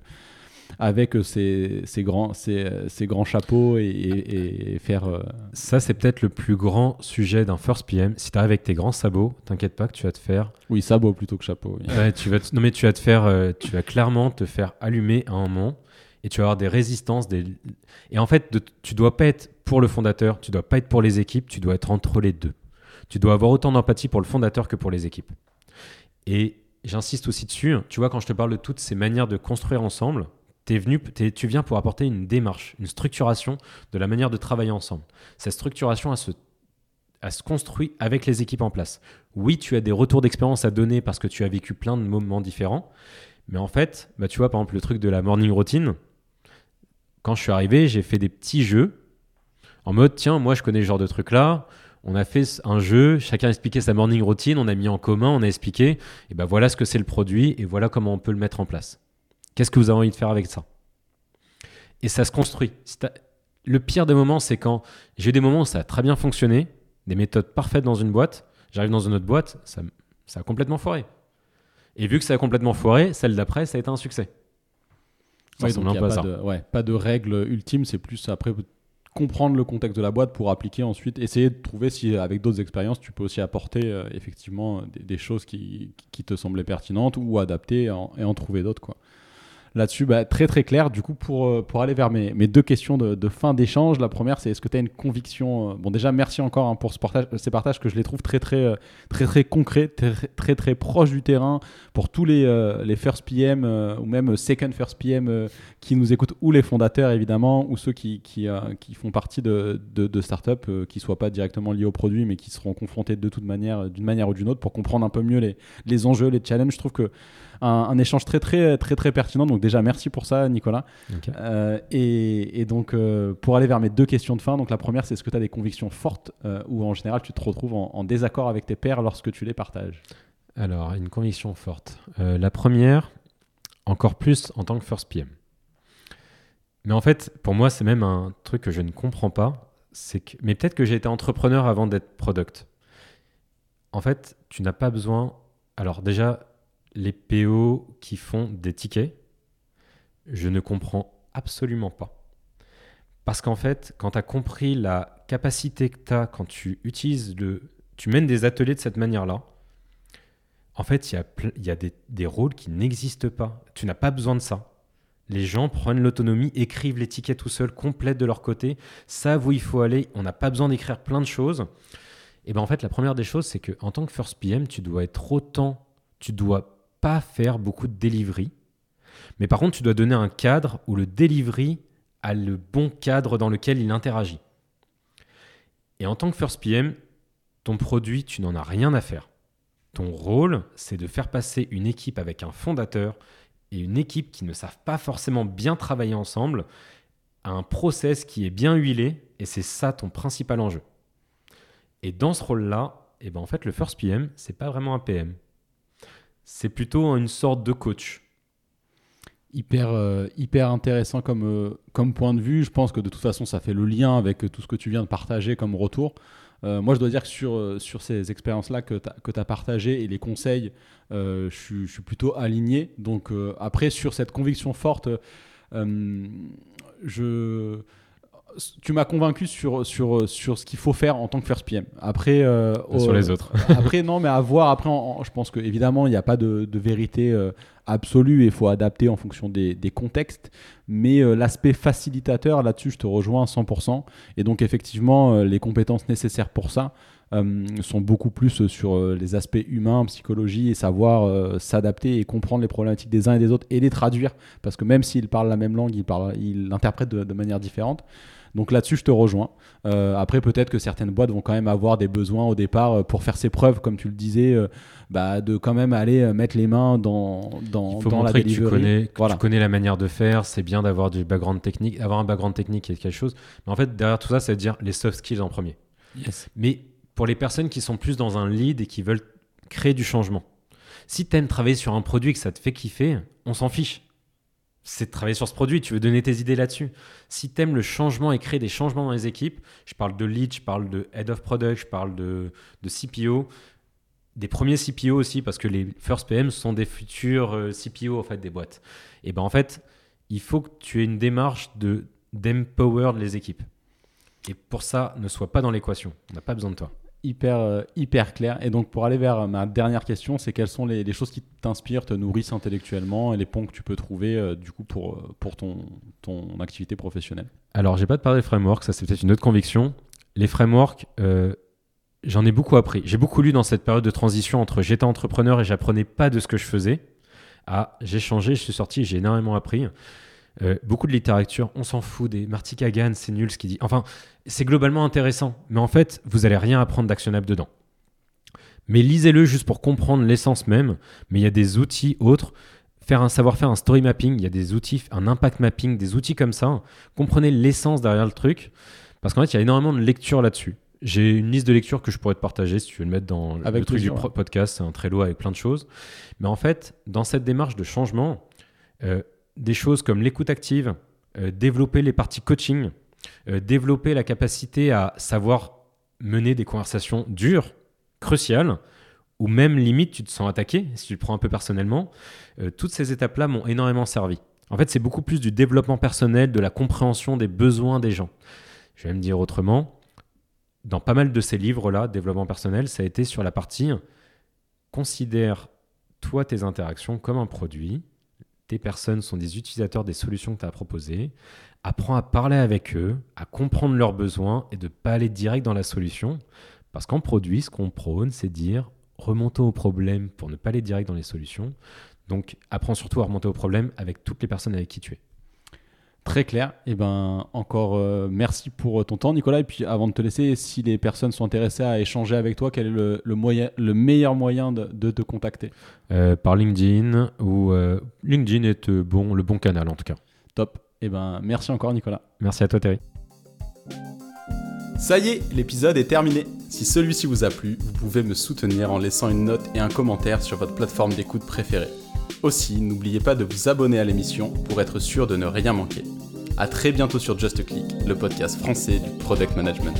[SPEAKER 1] avec euh, ces, ces grands, ces, ces grands chapeaux et, et- et faire euh,
[SPEAKER 2] Ça, c'est peut-être le plus grand sujet d'un first PM. Si tu arrives avec tes grands sabots, t'inquiète pas que tu vas te faire
[SPEAKER 1] oui sabot plutôt que chapeau oui.
[SPEAKER 2] Ouais, tu vas te- non mais tu vas te faire, euh, tu vas clairement te faire allumer à un moment et tu vas avoir des résistances, des et en fait de- tu dois pas être pour le fondateur, tu dois pas être pour les équipes, tu dois être entre les deux. Tu dois avoir autant d'empathie pour le fondateur que pour les équipes. Et j'insiste aussi dessus. Tu vois quand je te parle de toutes ces manières de construire ensemble, t'es venu, t'es- tu viens pour apporter une démarche, une structuration de la manière de travailler ensemble. Cette structuration, elle se elle se construit avec les équipes en place. Oui, tu as des retours d'expérience à donner parce que tu as vécu plein de moments différents. Mais en fait, bah, tu vois, par exemple, le truc de la morning routine, quand je suis arrivé, j'ai fait des petits jeux en mode, tiens, moi, je connais ce genre de truc-là. On a fait un jeu, chacun a expliqué sa morning routine, on a mis en commun, on a expliqué, et ben voilà ce que c'est le produit, et voilà comment on peut le mettre en place. Qu'est-ce que vous avez envie de faire avec ça? Et ça se construit. Le pire des moments, c'est quand j'ai eu des moments où ça a très bien fonctionné, des méthodes parfaites dans une boîte, j'arrive dans une autre boîte, ça, ça a complètement foiré. Et vu que ça a complètement foiré, celle d'après, ça a été un succès. Ça
[SPEAKER 1] Ouais, donc y a pas de, ouais, pas de règle ultime, c'est plus après comprendre le contexte de la boîte pour appliquer ensuite, essayer de trouver si avec d'autres expériences tu peux aussi apporter euh, effectivement des, choses qui, qui te semblaient pertinentes ou adapter et en, et en trouver d'autres. quoi. Là-dessus, bah, très très clair. Du coup, pour, euh, pour aller vers mes, mes deux questions de, de fin d'échange, la première, c'est est-ce que tu as une conviction euh, Bon, déjà, merci encore hein, pour ce partage, ces partages que je les trouve très très euh, très très concrets, très très proches du terrain pour tous les, euh, les first PM euh, ou même second first PM euh, qui nous écoutent, ou les fondateurs évidemment, ou ceux qui, qui, euh, qui font partie de, de, de startups euh, qui ne soient pas directement liés au produit, mais qui seront confrontés de toute manière, euh, d'une manière ou d'une autre, pour comprendre un peu mieux les, les enjeux, les challenges. Je trouve que un, un échange très très très très pertinent. Donc déjà merci pour ça, Nicolas. Euh, et, et donc euh, pour aller vers mes deux questions de fin, donc la première c'est est-ce que tu as des convictions fortes euh, ou en général tu te retrouves en, en désaccord avec tes pairs lorsque tu les partages?
[SPEAKER 2] Alors, une conviction forte. La première, encore plus en tant que first PM. Mais en fait, pour moi, c'est même un truc que je ne comprends pas. C'est que, mais peut-être que j'ai été entrepreneur avant d'être product. En fait, tu n'as pas besoin. Alors déjà, les PO qui font des tickets, je ne comprends absolument pas. Parce qu'en fait, quand tu as compris la capacité que tu as quand tu utilises le. Tu mènes des ateliers de cette manière-là, en fait, il y a, y a des, des rôles qui n'existent pas. Tu n'as pas besoin de ça. Les gens prennent l'autonomie, écrivent les tickets tout seuls, complètent de leur côté, savent où il faut aller. On n'a pas besoin d'écrire plein de choses. Et ben en fait, la première des choses, c'est que en tant que first PM, tu dois être autant, tu dois pas faire beaucoup de delivery, mais par contre, tu dois donner un cadre où le delivery a le bon cadre dans lequel il interagit. Et en tant que first PM, ton produit, tu n'en as rien à faire. Ton rôle, c'est de faire passer une équipe avec un fondateur et une équipe qui ne savent pas forcément bien travailler ensemble à un process qui est bien huilé, et c'est ça ton principal enjeu. Et dans ce rôle-là, eh ben en fait, le first PM, c'est pas vraiment un PM. C'est plutôt une sorte de coach.
[SPEAKER 1] hyper, euh, hyper intéressant comme, euh, comme point de vue. Je pense que de toute façon, ça fait le lien avec tout ce que tu viens de partager comme retour. Euh, moi, je dois dire que sur, sur ces expériences-là que tu as, partagées et les conseils, je, suis, plutôt aligné. Donc, après, sur cette conviction forte, je tu m'as convaincu sur, sur, sur ce qu'il faut faire en tant que first PM. Après, euh,
[SPEAKER 2] sur les autres. *laughs*
[SPEAKER 1] après, non, mais à voir. Après, je pense qu'évidemment, il n'y a pas de, de vérité euh, absolue et il faut adapter en fonction des, des contextes. Mais euh, l'aspect facilitateur, là-dessus, je te rejoins à 100%. Et donc, effectivement, les compétences nécessaires pour ça sont beaucoup plus sur les aspects humains, psychologie et savoir s'adapter et comprendre les problématiques des uns et des autres et les traduire. Parce que même s'ils parlent la même langue, ils l'interprètent de, de manière différente. Donc là-dessus, je te rejoins. Euh, après, peut-être que certaines boîtes vont quand même avoir des besoins au départ euh, pour faire ses preuves, comme tu le disais, euh, bah, de quand même aller mettre les mains dans, dans,
[SPEAKER 2] Il faut
[SPEAKER 1] dans
[SPEAKER 2] montrer que, tu connais, tu connais la manière de faire. C'est bien d'avoir du background technique, avoir un background technique et quelque chose. Mais en fait, derrière tout ça, c'est dire les soft skills en premier. Mais pour les personnes qui sont plus dans un lead et qui veulent créer du changement, si tu aimes travailler sur un produit que ça te fait kiffer, on s'en fiche c'est de travailler sur ce produit, tu veux donner tes idées là-dessus. Si tu aimes le changement et créer des changements dans les équipes, je parle de lead, je parle de head of product, je parle de, de CPO, des premiers CPO aussi, parce que les first PM sont des futurs euh, CPO en fait, des boîtes. Et ben en fait, il faut que tu aies une démarche de d'empower les équipes. Et pour ça, ne sois pas dans l'équation. On n'a pas besoin de toi
[SPEAKER 1] hyper, euh, hyper clair. Et donc, pour aller vers ma dernière question, c'est quelles sont les, choses qui t'inspirent, te nourrissent intellectuellement et les ponts que tu peux trouver euh, du coup pour, euh, pour ton, ton activité professionnelle?
[SPEAKER 2] Alors, j'ai pas de parler de framework, ça c'est peut-être une autre conviction. Les frameworks, j'en ai beaucoup appris. J'ai beaucoup lu dans cette période de transition entre j'étais entrepreneur et j'apprenais pas de ce que je faisais à j'ai changé, je suis sorti, j'ai énormément appris. Euh, beaucoup de littérature, on s'en fout des Marty Kagan, c'est nul ce qu'il dit. Enfin, c'est globalement intéressant, mais en fait, vous allez rien apprendre d'actionnable dedans. Mais lisez-le juste pour comprendre l'essence même. Mais il y a des outils autres. Faire un savoir faire un story mapping, il y a des outils, un impact mapping, des outils comme ça. Comprenez l'essence derrière le truc. Parce qu'en fait, il y a énormément de lectures là-dessus. J'ai une liste de lectures que je pourrais te partager si tu veux le mettre dans le truc du podcast. C'est un Trello avec plein de choses. Mais en fait, dans cette démarche de changement, euh, des choses comme l'écoute active, euh, développer les parties coaching, euh, développer la capacité à savoir mener des conversations dures, cruciales, ou même limite tu te sens attaqué, si tu le prends un peu personnellement, euh, toutes ces étapes-là m'ont énormément servi. En fait, c'est beaucoup plus du développement personnel, de la compréhension des besoins des gens. Je vais me dire autrement, dans pas mal de ces livres-là, développement personnel, ça a été sur la partie considère toi tes interactions comme un produit, personnes sont des utilisateurs des solutions que tu as proposées. Apprends à parler avec eux, à comprendre leurs besoins et de ne pas aller direct dans la solution. Parce qu'en produit, ce qu'on prône, c'est dire remontons au problème pour ne pas aller direct dans les solutions. Donc apprends surtout à remonter au problème avec toutes les personnes avec qui tu es.
[SPEAKER 1] Très clair. Et eh ben encore euh, merci pour ton temps, Nicolas. Et puis avant de te laisser, si les personnes sont intéressées à échanger avec toi, quel est le, moyen, le meilleur moyen de, te contacter?
[SPEAKER 2] Euh, Par LinkedIn ou euh, LinkedIn est bon, le bon canal en tout cas.
[SPEAKER 1] Top. Et eh ben merci encore, Nicolas.
[SPEAKER 2] Merci à toi, Terry.
[SPEAKER 1] Ça y est, l'épisode est terminé. Si celui-ci vous a plu, vous pouvez me soutenir en laissant une note et un commentaire sur votre plateforme d'écoute préférée. Aussi, n'oubliez pas de vous abonner à l'émission pour être sûr de ne rien manquer. A très bientôt sur Just Click, le podcast français du product management.